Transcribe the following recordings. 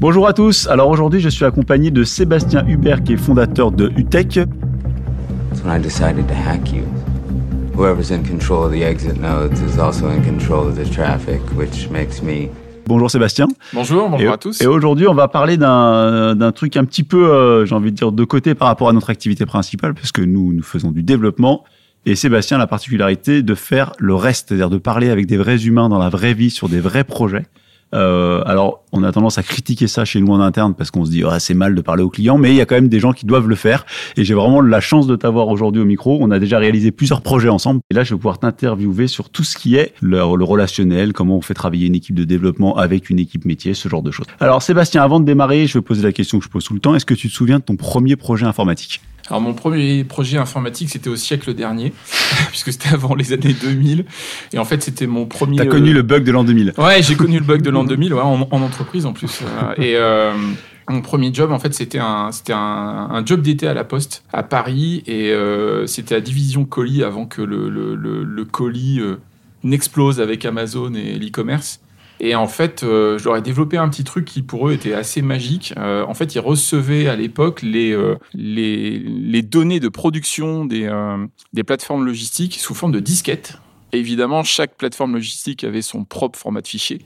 Bonjour à tous. Alors aujourd'hui, je suis accompagné de Sébastien Hubert, qui est fondateur de UTech. when I decided to hack you. Whoever's in control of the exit nodes is also in control of the traffic, which makes me Bonjour Sébastien. Bonjour, bonjour et, à tous. Et aujourd'hui, on va parler d'un d'un truc un petit peu, euh, j'ai envie de dire, de côté par rapport à notre activité principale, parce que nous, nous faisons du développement. Et Sébastien a la particularité de faire le reste, c'est-à-dire de parler avec des vrais humains dans la vraie vie sur des vrais projets. Euh, alors, on a tendance à critiquer ça chez nous en interne parce qu'on se dit ah, c'est mal de parler aux clients, mais il y a quand même des gens qui doivent le faire. Et j'ai vraiment la chance de t'avoir aujourd'hui au micro. On a déjà réalisé plusieurs projets ensemble. Et là, je vais pouvoir t'interviewer sur tout ce qui est le, le, relationnel, comment on fait travailler une équipe de développement avec une équipe métier, ce genre de choses. Alors, Sébastien, avant de démarrer, je vais poser la question que je pose tout le temps. Est-ce que tu te souviens de ton premier projet informatique? Alors mon premier projet informatique, c'était au siècle dernier, puisque c'était avant les années 2000. Et en fait, c'était mon premier. T'as connu euh... le bug de l'an 2000. Ouais, j'ai connu le bug de l'an 2000, ouais, en, en, entreprise en plus. et euh, mon premier job, en fait, c'était un, c'était un, un, job d'été à la Poste à Paris, et euh, c'était à division colis avant que le, le, le, le colis euh, n'explose avec Amazon et l'e-commerce. Et en fait, euh, je leur ai développé un petit truc qui pour eux était assez magique. Euh, en fait, ils recevaient à l'époque les, euh, les, données de production des, des plateformes logistiques sous forme de disquettes. Et évidemment, chaque plateforme logistique avait son propre format de fichier.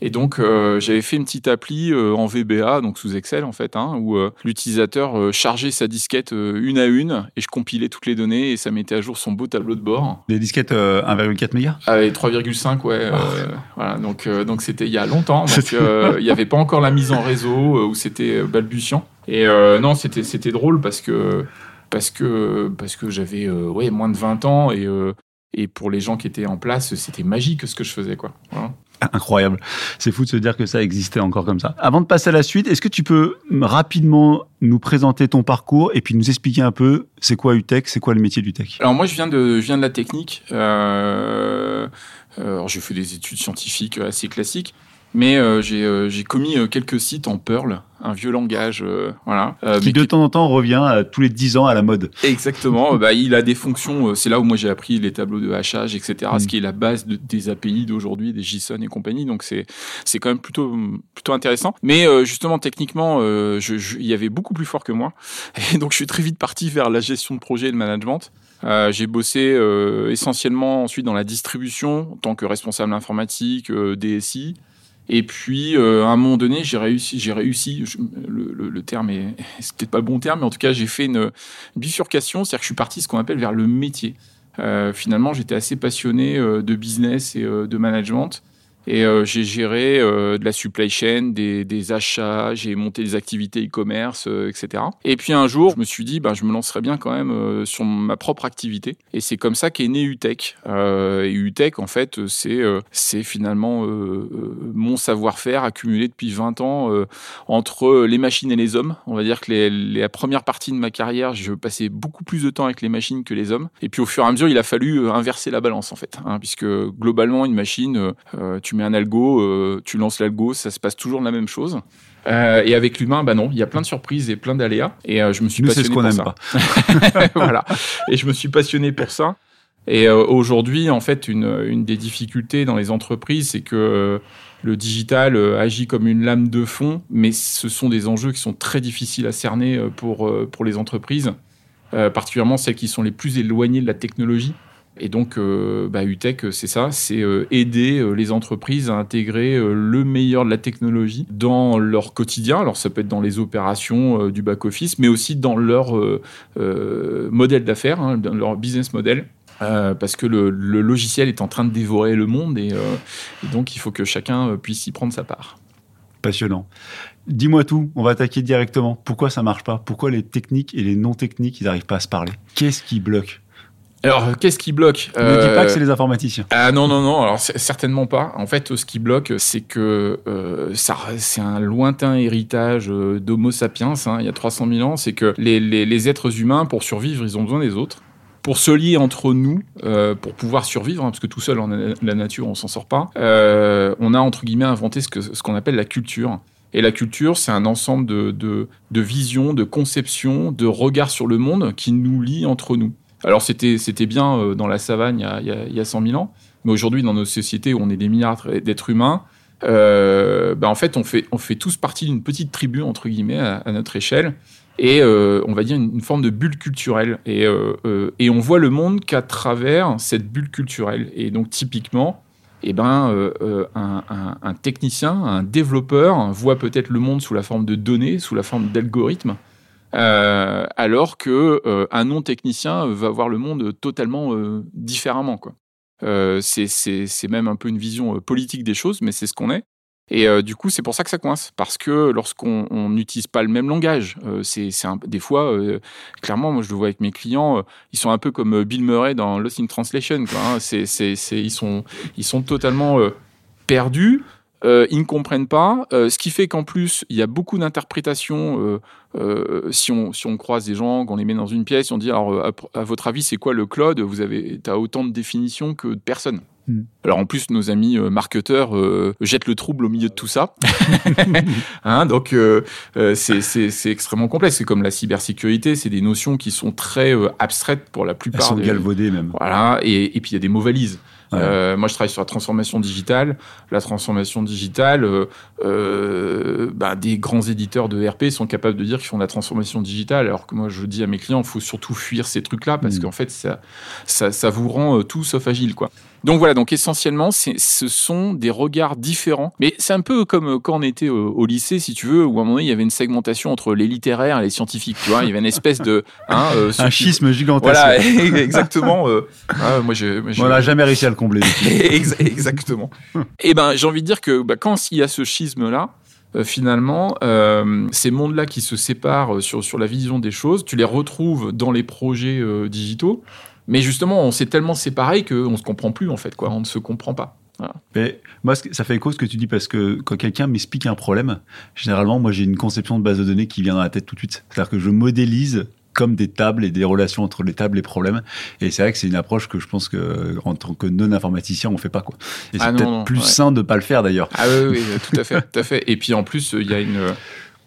Et donc, euh, j'avais fait une petite appli euh, en VBA, donc sous Excel en fait, hein, où euh, l'utilisateur chargeait sa disquette une à une et je compilais toutes les données et ça mettait à jour son beau tableau de bord. Des disquettes 1,4 mégas? Ah, 3,5, ouais. Oh. voilà, donc donc c'était il y a longtemps. Donc il n'y avait pas encore la mise en réseau où c'était balbutiant. Et non, c'était c'était drôle parce que parce que parce que j'avais ouais moins de 20 ans et et pour les gens qui étaient en place, c'était magique ce que je faisais quoi. Voilà. Incroyable. C'est fou de se dire que ça existait encore comme ça. Avant de passer à la suite, est-ce que tu peux rapidement nous présenter ton parcours et puis nous expliquer un peu c'est quoi UTech, c'est quoi le métier d'UTech Alors moi je viens de, je viens de la technique. Euh, alors j'ai fait des études scientifiques assez classiques. Mais euh, j'ai euh, commis euh, quelques sites en Perl, un vieux langage, euh, voilà. qui de temps en temps revient tous les 10 ans à la mode. Exactement. bah, il a des fonctions. c'est là où moi j'ai appris les tableaux de hachage, etc. Mm. Ce qui est la base de, des API d'aujourd'hui, des JSON et compagnie. Donc c'est c'est quand même plutôt plutôt intéressant. Mais justement techniquement, il je, y avait beaucoup plus fort que moi. Et donc je suis très vite parti vers la gestion de projet et le management. Euh, j'ai bossé euh, essentiellement ensuite dans la distribution en tant que responsable informatique, euh, DSI. Et puis, euh, à un moment donné, j'ai réussi, j'ai réussi, le, terme est, peut-être pas le bon terme, mais en tout cas, j'ai fait une, bifurcation, c'est-à-dire que je suis parti ce qu'on appelle vers le métier. Euh, finalement, j'étais assez passionné euh, de business et de management. Et euh, j'ai géré euh, de la supply chain, des, achats, j'ai monté des activités e-commerce, euh, etc. Et puis un jour, je me suis dit, bah, je me lancerais bien quand même sur ma propre activité. Et c'est comme ça qu'est né UTech. Et UTech, en fait, c'est c'est finalement mon savoir-faire accumulé depuis 20 ans entre les machines et les hommes. On va dire que les, la première partie de ma carrière, je passais beaucoup plus de temps avec les machines que les hommes. Et puis au fur et à mesure, il a fallu inverser la balance, en fait. Hein, puisque globalement, une machine, tu mets un algo, euh, tu lances l'algo, ça se passe toujours la même chose. Euh, et avec l'humain, bah non, il y a plein de surprises et plein d'aléas. Et euh, je me suis Nous, passionné ce qu'on pour aime ça. Pas. voilà. Et je me suis passionné pour ça. Et euh, aujourd'hui, en fait, une, une, des difficultés dans les entreprises, c'est que le digital agit comme une lame de fond, mais ce sont des enjeux qui sont très difficiles à cerner pour, pour les entreprises, particulièrement celles qui sont les plus éloignées de la technologie. Et donc, euh, bah, UTech, c'est ça, c'est euh, aider euh, les entreprises à intégrer le meilleur de la technologie dans leur quotidien. Alors, ça peut être dans les opérations du back-office, mais aussi dans leur modèle d'affaires, hein, dans leur business model. parce que le, logiciel est en train de dévorer le monde et, donc il faut que chacun puisse y prendre sa part. Passionnant. Dis-moi tout, on va attaquer directement. Pourquoi ça marche pas? Pourquoi les techniques et les non techniques, ils n'arrivent pas à se parler? Qu'est-ce qui bloque? Alors, qu'est-ce qui bloque Ne euh... dis pas que c'est les informaticiens. Ah non, non, non, alors certainement pas. En fait, ce qui bloque, c'est que euh, ça, c'est un lointain héritage euh, d'Homo sapiens, hein, il y a 300 000 ans. C'est que les, les, les, êtres humains, pour survivre, ils ont besoin des autres. Pour se lier entre nous, euh, pour pouvoir survivre, hein, parce que tout seul en la nature, on s'en sort pas, euh, on a entre guillemets inventé ce qu'on ce appelle la culture. Et la culture, c'est un ensemble de, de, de visions, de conceptions, de regards sur le monde qui nous lie entre nous. Alors c'était bien euh, dans la savane il y a, il y a, il y a 100 000 ans, mais aujourd'hui dans nos sociétés où on est des milliards d'êtres humains, euh, bah, en fait, on fait, on fait tous partie d'une petite tribu, entre guillemets, à, notre échelle. Et euh, on va dire une, forme de bulle culturelle. Et, euh, et on voit le monde qu'à travers cette bulle culturelle. Et donc, typiquement, eh ben, un, un, technicien, un développeur voit peut-être le monde sous la forme de données, sous la forme d'algorithmes. Alors que un non technicien va voir le monde totalement différemment. Euh, c'est même un peu une vision euh, politique des choses, mais c'est ce qu'on est. Et euh, du coup, c'est pour ça que ça coince, parce que lorsqu'on n'utilise pas le même langage, c'est des fois, clairement, moi je le vois avec mes clients, ils sont un peu comme Bill Murray dans Lost in Translation. Hein. ils sont totalement perdus. Euh, ils ne comprennent pas, euh, ce qui fait qu'en plus, il y a beaucoup d'interprétations. Euh, si, on, si on croise des gens, qu'on les met dans une pièce, on dit alors, à, votre avis, c'est quoi le cloud Vous avez as autant de définitions que de personnes. Hmm. Alors en plus, nos amis marketeurs jettent le trouble au milieu de tout ça. hein, donc c'est extrêmement complexe. C'est comme la cybersécurité, c'est des notions qui sont très abstraites pour la plupart. Elles sont galvaudées même. Voilà, et, et puis il y a des mots valises. Euh, moi, je travaille sur la transformation digitale. La transformation digitale, euh, euh, bah, des grands éditeurs de RP sont capables de dire qu'ils font de la transformation digitale, alors que moi, je dis à mes clients, il faut surtout fuir ces trucs-là parce mm. qu'en fait, ça, ça, ça, vous rend tout sauf agile, quoi. Donc voilà, donc essentiellement, ce sont des regards différents. Mais c'est un peu comme quand on était au, lycée, si tu veux, où à un moment donné, il y avait une segmentation entre les littéraires et les scientifiques. Tu vois, il y avait une espèce de hein, un schisme gigantesque. Voilà, exactement. Ah, moi, je, on n'a jamais réussi à le combler. exactement. et eh ben, j'ai envie de dire que bah, quand il y a ce schisme-là, euh, finalement, euh, ces mondes-là qui se séparent euh, sur, sur la vision des choses, tu les retrouves dans les projets digitaux, mais justement, on s'est tellement séparés qu'on ne se comprend plus, en fait, quoi. On ne se comprend pas. Mais moi, ça fait écho ce que tu dis parce que quand quelqu'un m'explique un problème, généralement, moi, j'ai une conception de base de données qui vient dans la tête tout de suite. C'est-à-dire que je modélise comme des tables et des relations entre les tables et problèmes. Et c'est vrai que c'est une approche que je pense que en tant que non informaticien, on fait pas quoi. Et c'est ah peut-être plus sain de pas le faire d'ailleurs. Ah oui, oui, tout à fait, tout à fait. Et puis en plus, il y a une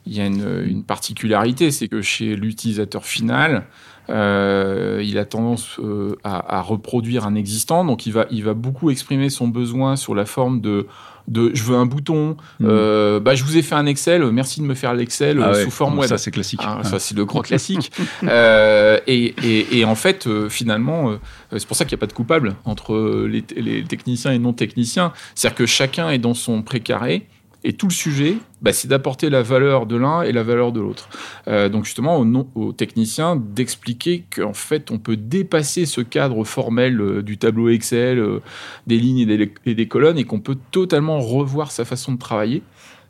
il y a une, une particularité, c'est que chez l'utilisateur final, euh, il a tendance euh, à, à, reproduire un existant, donc il va, il va beaucoup exprimer son besoin sur la forme de de je veux un bouton, hmm. euh, bah, je vous ai fait un Excel, merci de me faire l'Excel ah sous forme web. Ça, c'est classique. Ah, ça, c'est le grand classique. et, et, et, en fait, finalement, c'est pour ça qu'il n'y a pas de coupable entre les, les techniciens et non techniciens. C'est-à-dire que chacun est dans son précaré et tout le sujet, bah, c'est d'apporter la valeur de l'un et la valeur de l'autre. Euh, donc justement, aux, aux techniciens d'expliquer qu'en fait, on peut dépasser ce cadre formel euh, du tableau Excel, euh, des lignes et des, et des, colonnes, et qu'on peut totalement revoir sa façon de travailler.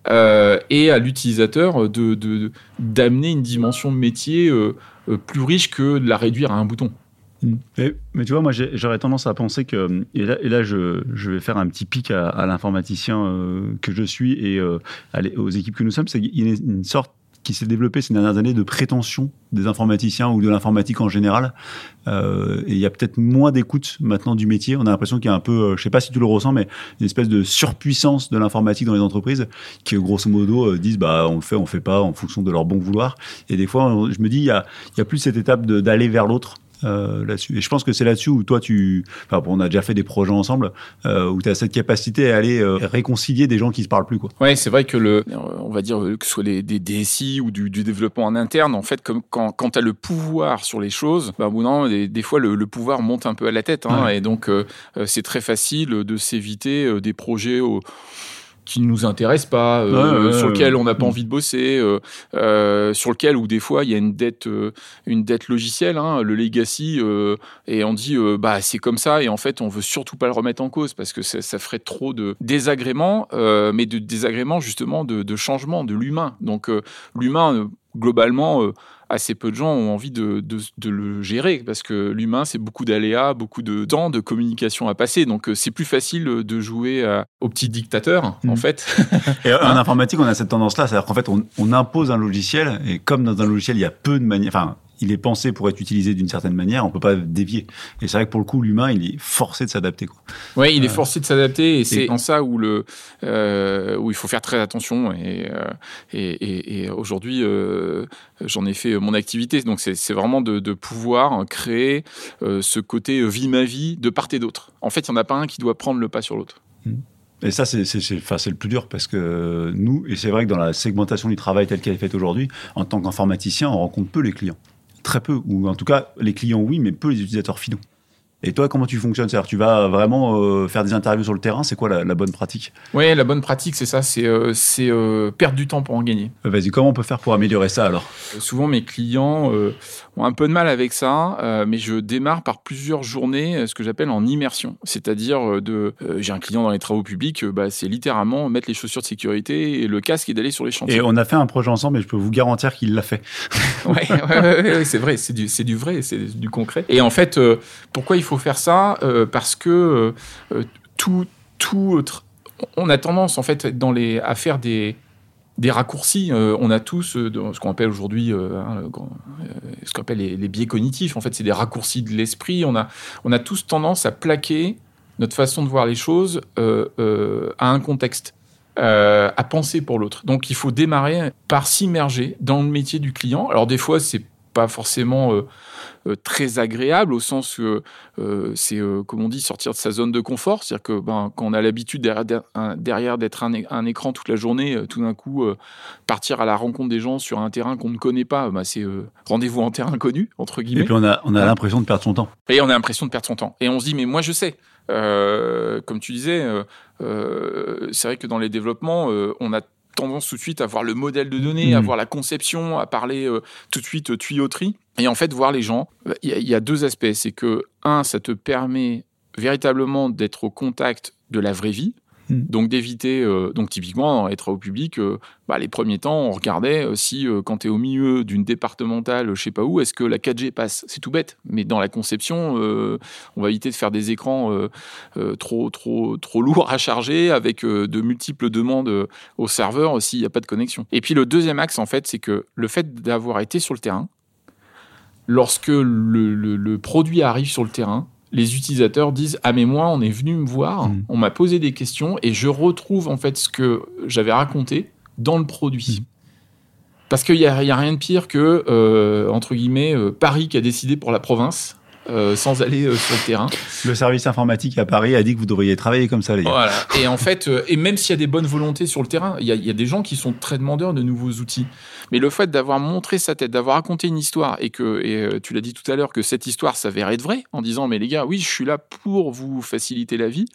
Et à l'utilisateur de d'amener une dimension métier plus riche que de la réduire à un bouton. Mais, mais, tu vois, moi, j'aurais tendance à penser que, et là, je, vais faire un petit pic à, l'informaticien euh, que je suis et euh, aux équipes que nous sommes, c'est qu'il y a une sorte qui s'est développée ces dernières années de prétention des informaticiens ou de l'informatique en général. Euh, et il y a peut-être moins d'écoute maintenant du métier. On a l'impression qu'il y a un peu, je sais pas si tu le ressens, mais une espèce de surpuissance de l'informatique dans les entreprises qui, grosso modo, disent bah on le fait, on fait pas en fonction de leur bon vouloir. Et des fois, je me dis il y a, il y a plus cette étape d'aller vers l'autre euh, là-dessus. Et je pense que c'est là-dessus où toi, tu, enfin, on a déjà fait des projets ensemble, euh, où tu as cette capacité à aller euh, réconcilier des gens qui se parlent plus, quoi. Ouais, c'est vrai que le, on va dire que ce soit des DSI ou du, du, développement en interne, en fait, comme quand, quand tu as le pouvoir sur les choses, bah, bon, non, des, des fois le, le, pouvoir monte un peu à la tête, hein, et donc c'est très facile de s'éviter des projets au qui ne nous intéresse pas, euh, sur lequel on n'a pas envie de bosser, euh, euh, sur lequel où des fois il y a une dette, une dette logicielle, hein, le legacy, et on dit bah c'est comme ça et en fait on veut surtout pas le remettre en cause parce que ça, ça ferait trop de désagréments, mais de désagréments justement de, de changement de l'humain. Donc l'humain globalement assez peu de gens ont envie de, de, de le gérer parce que l'humain, c'est beaucoup d'aléas, beaucoup de temps, de communication à passer. Donc, euh, c'est plus facile de jouer au petit dictateur, en mmh. fait. et en informatique, on a cette tendance-là, c'est-à-dire qu'en fait, on, on, impose un logiciel et comme dans un logiciel, il y a peu de manières, enfin, il est pensé pour être utilisé d'une certaine manière, on peut pas dévier. Et c'est vrai que pour le coup, l'humain, il est forcé de s'adapter. Oui, il est euh, forcé de s'adapter, et c'est en ça où le euh, où il faut faire très attention. Et euh, et, et, aujourd'hui, euh, j'en ai fait mon activité, donc c'est vraiment de, de, pouvoir créer euh, ce côté vie ma vie de part et d'autre. En fait, il n'y en a pas un qui doit prendre le pas sur l'autre. Mmh. Et ça, c'est le plus dur parce que nous, et c'est vrai que dans la segmentation du travail telle qu'elle est faite aujourd'hui, en tant qu'informaticien, on rencontre peu les clients. Très peu, ou en tout cas, les clients oui, mais peu les utilisateurs finaux. Et toi, comment tu fonctionnes? C'est-à-dire, tu vas vraiment euh, faire des interviews sur le terrain? C'est quoi la, bonne pratique? Oui, la bonne pratique, c'est ça, c'est euh, euh, perdre du temps pour en gagner. Vas-y, comment on peut faire pour améliorer ça alors? Souvent, mes clients ont un peu de mal avec ça, mais je démarre par plusieurs journées, ce que j'appelle en immersion. C'est-à-dire, de, j'ai un client dans les travaux publics, bah, c'est littéralement mettre les chaussures de sécurité et le casque et d'aller sur les chantiers. Et on a fait un projet ensemble, et je peux vous garantir qu'il l'a fait. Oui, ouais, c'est vrai, c'est du, du vrai, c'est du concret. Et en fait, pourquoi il faut faut faire ça euh, parce que euh, euh, tout, tout, on a tendance en fait dans les, à faire des, des raccourcis. on a tous ce qu'on appelle aujourd'hui hein, ce qu'on appelle les, biais cognitifs. En fait, c'est des raccourcis de l'esprit. On a, on a tous tendance à plaquer notre façon de voir les choses à un contexte. à penser pour l'autre. Donc il faut démarrer par s'immerger dans le métier du client. Alors des fois c'est pas forcément euh, euh, très agréable au sens que euh, c'est, comme on dit, sortir de sa zone de confort. C'est-à-dire que ben, quand on a l'habitude derrière, d'être un, écran toute la journée, tout d'un coup, partir à la rencontre des gens sur un terrain qu'on ne connaît pas, ben, c'est rendez-vous en terrain inconnu, entre guillemets. Et puis on a, on a l'impression de perdre son temps. Et on a l'impression de perdre son temps. Et on se dit, mais moi je sais. comme tu disais, c'est vrai que dans les développements, on a tendance tout de suite à voir le modèle de données, à hmm. voir la conception, à parler euh, tout de suite tuyauterie. Et en fait, voir les gens, il y, a deux aspects. C'est que, un, ça te permet véritablement d'être au contact de la vraie vie. Mm. Donc d'éviter, euh, donc typiquement être au public, euh, bah, les premiers temps on regardait euh, si quand tu es au milieu d'une départementale, je sais pas où, est-ce que la 4G passe? C'est tout bête, mais dans la conception, on va éviter de faire des écrans trop lourds à charger avec de multiples demandes au serveur s'il n'y a pas de connexion. Et puis le deuxième axe en fait, c'est que le fait d'avoir été sur le terrain, lorsque le produit arrive sur le terrain, les utilisateurs disent ah mais moi on est venu me voir, mm. on m'a posé des questions et je retrouve en fait ce que j'avais raconté dans le produit. Mm. Parce qu'il n'y a, a, rien de pire que, euh, entre guillemets, euh, Paris qui a décidé pour la province euh, sans aller euh, sur le terrain. Le service informatique à Paris a dit que vous devriez travailler comme ça, les gars. Voilà. Et en fait, euh, et même s'il y a des bonnes volontés sur le terrain, il y, y, a des gens qui sont très demandeurs de nouveaux outils. Mais le fait d'avoir montré sa tête, d'avoir raconté une histoire et que, et tu l'as dit tout à l'heure, que cette histoire s'avérait être vraie, en disant mais les gars, oui, je suis là pour vous faciliter la vie.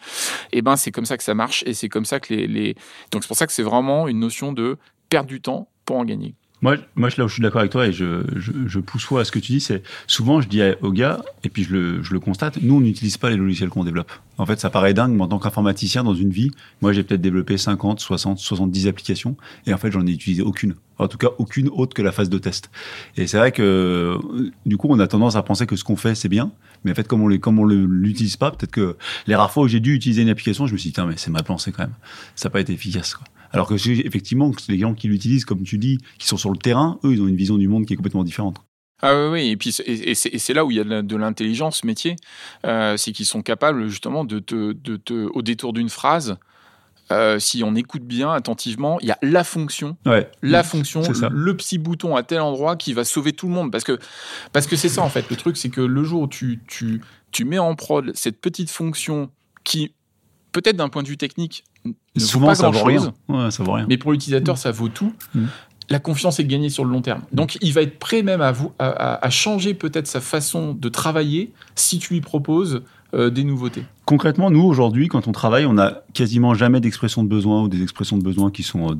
Et eh ben c'est comme ça que ça marche et c'est comme ça que les, les... donc c'est pour ça que c'est vraiment une notion de perdre du temps pour en gagner. Moi, moi, là où je suis d'accord avec toi et je, je, pousse fois à ce que tu dis, c'est souvent je dis aux gars, et puis je le, je le constate, nous on n'utilise pas les logiciels qu'on développe. En fait, ça paraît dingue, mais en tant qu'informaticien dans une vie, moi j'ai peut-être développé 50, 60, 70 applications, et en fait j'en ai utilisé aucune. En tout cas, aucune autre que la phase de test. Et c'est vrai que du coup, on a tendance à penser que ce qu'on fait c'est bien, mais en fait, comme on les, comme on l'utilise pas, peut-être que les rares fois où j'ai dû utiliser une application, je me suis dit, mais c'est mal pensé quand même. Ça n'a pas été efficace. Alors que effectivement, les gens qui l'utilisent, comme tu dis, qui sont sur le terrain, eux, ils ont une vision du monde qui est complètement différente. Ah oui, oui, et puis et c'est là où il y a de l'intelligence métier, euh, c'est qu'ils sont capables justement de te, de te au détour d'une phrase, euh, si on écoute bien attentivement, il y a la fonction, ouais, la fonction, le petit bouton à tel endroit qui va sauver tout le monde, parce que parce que c'est ça en fait. Le truc, c'est que le jour où tu tu tu mets en prod cette petite fonction qui peut-être d'un point de vue technique Souvent, ça vaut, rien. ça vaut rien. Mais pour l'utilisateur, mm. ça vaut tout. Mm. La confiance est gagnée sur le long terme. Donc, il va être prêt même à, vous, à, changer peut-être sa façon de travailler si tu lui proposes euh, des nouveautés. Concrètement, nous, aujourd'hui, quand on travaille, on n'a quasiment jamais d'expression de besoin ou des expressions de besoin qui sont euh,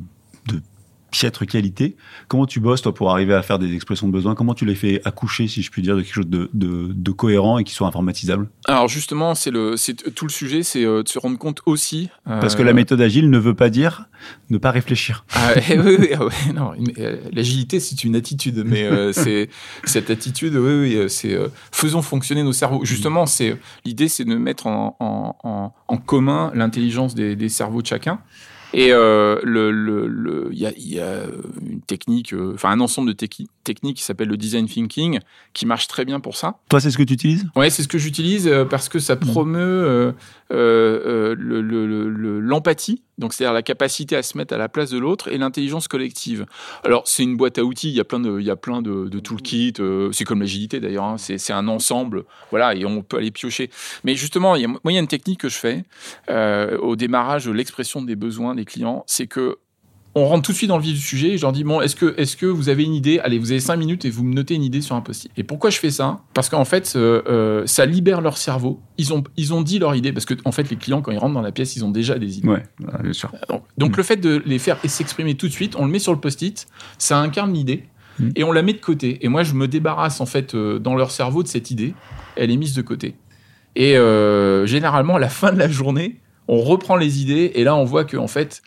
piètre qualité. Comment tu bosses, toi, pour arriver à faire des expressions de besoin? Comment tu les fais accoucher, si je puis dire, de quelque chose de, de, cohérent et qui soit informatisable? Alors, justement, c'est le, c'est tout le sujet, c'est euh, de se rendre compte aussi. Euh, Parce que la méthode agile ne veut pas dire ne pas réfléchir. Ah, eh oui, oui, ah non, euh, l'agilité, c'est une attitude, mais c'est cette attitude, oui, oui, c'est faisons fonctionner nos cerveaux. Justement, c'est l'idée, c'est de mettre en, en, en, commun l'intelligence des, des cerveaux de chacun. Et euh, le, le, y, a, y a une technique, euh, enfin un ensemble de techniques qui s'appelle le design thinking, qui marche très bien pour ça. Toi, c'est ce que tu utilises? Ouais, c'est ce que j'utilise euh, parce que ça hmm. promeut euh, l'empathie Donc, c'est-à-dire la capacité à se mettre à la place de l'autre et l'intelligence collective. Alors, c'est une boîte à outils. Il y a plein de, il y a plein de, de toolkits. euh, c'est comme l'agilité d'ailleurs. hein. C'est, un ensemble. Voilà, et on peut aller piocher. Mais justement, il y a, moi, il y a une technique que je fais euh, au démarrage de l'expression des besoins des clients. C'est que on rentre tout de suite dans le vif du sujet. Et je leur dis bon, est-ce que, est-ce que vous avez une idée Allez, vous avez cinq minutes et vous me notez une idée sur un post-it. Et pourquoi je fais ça? Parce qu'en fait, euh, euh, ça libère leur cerveau. Ils ont, ils ont dit leur idée parce que en fait, les clients quand ils rentrent dans la pièce, ils ont déjà des idées. Ouais, ouais, bien sûr. Donc, donc Mm. le fait de les faire et s'exprimer tout de suite, on le met sur le post-it, ça incarne l'idée Mm. et on la met de côté. Et moi, je me débarrasse en fait euh, dans leur cerveau de cette idée. Elle est mise de côté. Et euh, généralement, à la fin de la journée, on reprend les idées et là, on voit que en fait.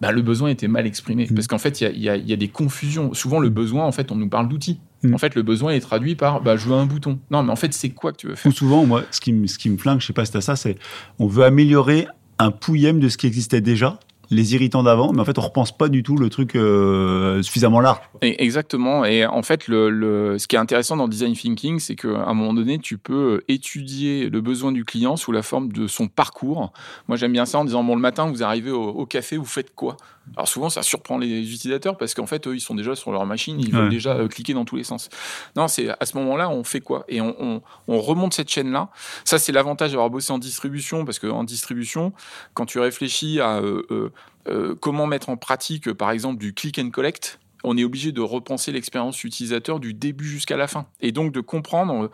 Bah, le besoin était mal exprimé. Mm. Parce qu'en fait, il y y a des confusions. Souvent, le besoin, en fait, on nous parle d'outils. Mm. En fait, le besoin est traduit par bah, je veux un bouton. Non, mais en fait, c'est quoi que tu veux faire? Ou souvent, moi, ce qui, me- ce qui me flingue, je sais pas si t'as ça, c'est on veut améliorer un pouillème de ce qui existait déjà, les irritants d'avant, mais en fait, on repense pas du tout le truc euh, suffisamment large. Et- Exactement. Et en fait, le, le- ce qui est intéressant dans le design thinking, c'est qu'à un moment donné, tu peux étudier le besoin du client sous la forme de son parcours. Moi, j'aime bien ça en disant bon, le matin, vous arrivez au, au café, vous faites quoi? Alors souvent, ça surprend les utilisateurs parce qu'en fait, eux, ils sont déjà sur leur machine, ils Ouais. veulent déjà euh, cliquer dans tous les sens. Non, c'est à ce moment-là, on fait quoi? Et on, on- on remonte cette chaîne-là. Ça, c'est l'avantage d'avoir bossé en distribution parce qu'en distribution, quand tu réfléchis à euh, euh, comment mettre en pratique, euh, par exemple, du click and collect, on est obligé de repenser l'expérience utilisateur du début jusqu'à la fin. Et donc de comprendre euh,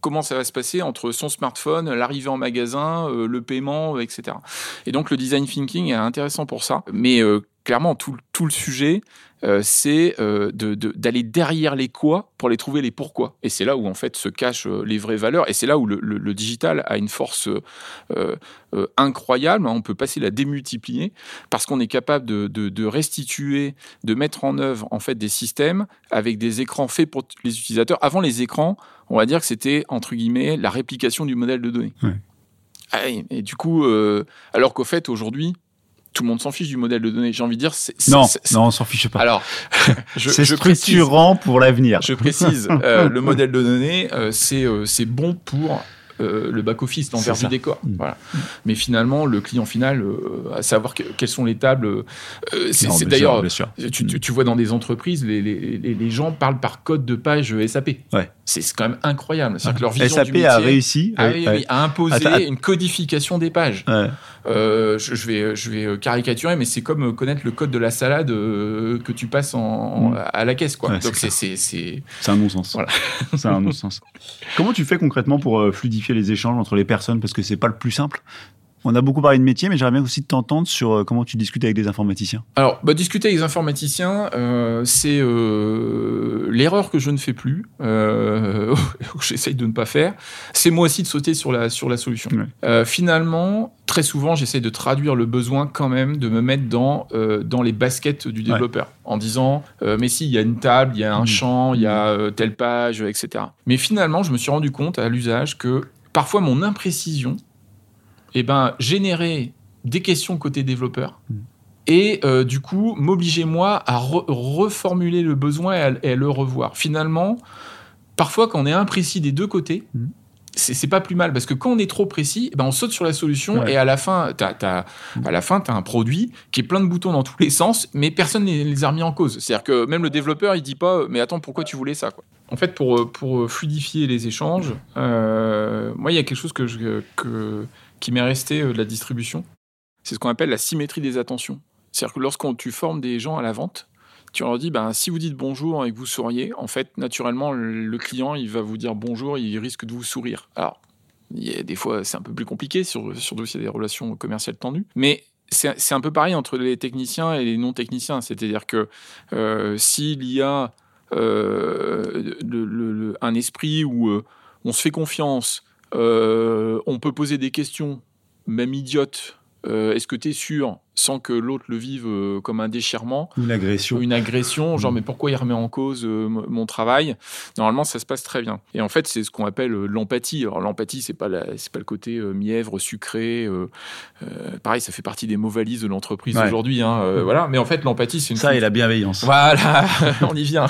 comment ça va se passer entre son smartphone, l'arrivée en magasin, le paiement, etc. Et donc le design thinking est intéressant pour ça. Mais clairement, tout, tout le sujet, euh, c'est euh, de- de- d'aller derrière les quoi pour les trouver les pourquoi. Et c'est là où en fait se cachent euh, les vraies valeurs. Et c'est là où le, le- le digital a une force euh, incroyable. On peut passer la démultiplier parce qu'on est capable de, de- restituer, de mettre en œuvre en fait des systèmes avec des écrans faits pour les utilisateurs. Avant les écrans, on va dire que c'était entre guillemets la réplication du modèle de données. Ouais. Ah et du coup, alors qu'au fait aujourd'hui, tout le monde s'en fiche du modèle de données. J'ai envie de dire, c'est Non, c'est- non, on s'en fiche pas. Alors, je, c'est précise, structurant pour l'avenir. je précise, euh, le modèle de données, euh, c'est euh, c'est bon pour euh, le back-office, l'envers du décor. Mm. Voilà. Mais finalement, le client final, euh, à savoir que- quelles sont les tables, euh, c'est d'ailleurs, tu, tu- tu vois dans des entreprises, les, les- les- les gens parlent par code de page SAP. Ouais. C'est quand même incroyable. C'est-à-dire que leur vision SAP du métier, a réussi. Ah ouais, oui, ouais. oui, a imposé Attends, att- une codification des pages. Euh, je, je vais, je vais caricaturer, mais c'est comme connaître le code de la salade euh, que tu passes en, Mm. à la caisse. Quoi. Ouais, Donc c'est c'est, c'est, c'est- C'est un non-sens. Voilà. c'est un non-sens. Comment tu fais concrètement pour euh, fluidifier les échanges entre les personnes? Parce que c'est pas le plus simple. On a beaucoup parlé de métier, mais j'aimerais bien aussi t'entendre sur euh, comment tu discutes avec des informaticiens. Alors, bah, discuter avec les informaticiens, euh, c'est euh, l'erreur que je ne fais plus, euh, que j'essaye de ne pas faire. C'est moi aussi de sauter sur la, sur la solution. Ouais. Finalement, très souvent, j'essaie de traduire le besoin quand même, de me mettre dans, dans les baskets du développeur, en disant, mais si, il y a une table, il y a un Mhm. champ, il y a euh, telle page, etc. Mais finalement, je me suis rendu compte à l'usage que parfois mon imprécision, eh ben, générait des questions côté développeur et euh, du coup m'obliger moi à re- reformuler le besoin et à, et à le revoir. Finalement, parfois quand on est imprécis des deux côtés, Mhm. c'est pas plus mal parce que quand on est trop précis, eh ben on saute sur la solution Ouais. et à la fin, t'as, t'as- à la fin, t'as un produit qui est plein de boutons dans tous les sens, mais personne ne les a remis en cause. C'est-à-dire que même le développeur, il dit pas, mais attends, pourquoi tu voulais ça quoi? En fait, pour, euh, pour fluidifier les échanges, euh, moi, il y a quelque chose que je, que, qui m'est resté euh, de la distribution. C'est ce qu'on appelle la symétrie des attentions. C'est-à-dire que lorsqu'on tu formes des gens à la vente, tu leur dis, ben, si vous dites bonjour et que vous souriez, en fait, naturellement, le client, il va vous dire bonjour, il risque de vous sourire. Alors, des fois, c'est un peu plus compliqué, sur, surtout s'il y a des relations commerciales tendues. Mais c'est un peu pareil entre les techniciens et les non-techniciens. C'est-à-dire que euh, s'il y a euh, le- un esprit où on se fait confiance, on peut poser des questions, même idiotes, euh, est-ce que tu es sûr, sans que l'autre le vive euh, comme un déchirement, Une agression. une agression, genre Mm. mais pourquoi il remet en cause euh, mon travail? Normalement, ça se passe très bien. Et en fait, c'est ce qu'on appelle l'empathie. Alors l'empathie, c'est pas la- pas le côté mièvre, sucré. pareil, ça fait partie des mots valises de l'entreprise Ouais. aujourd'hui. Hein, euh, voilà. Mais en fait, l'empathie, c'est une Ça et la bienveillance. voilà, on y vient.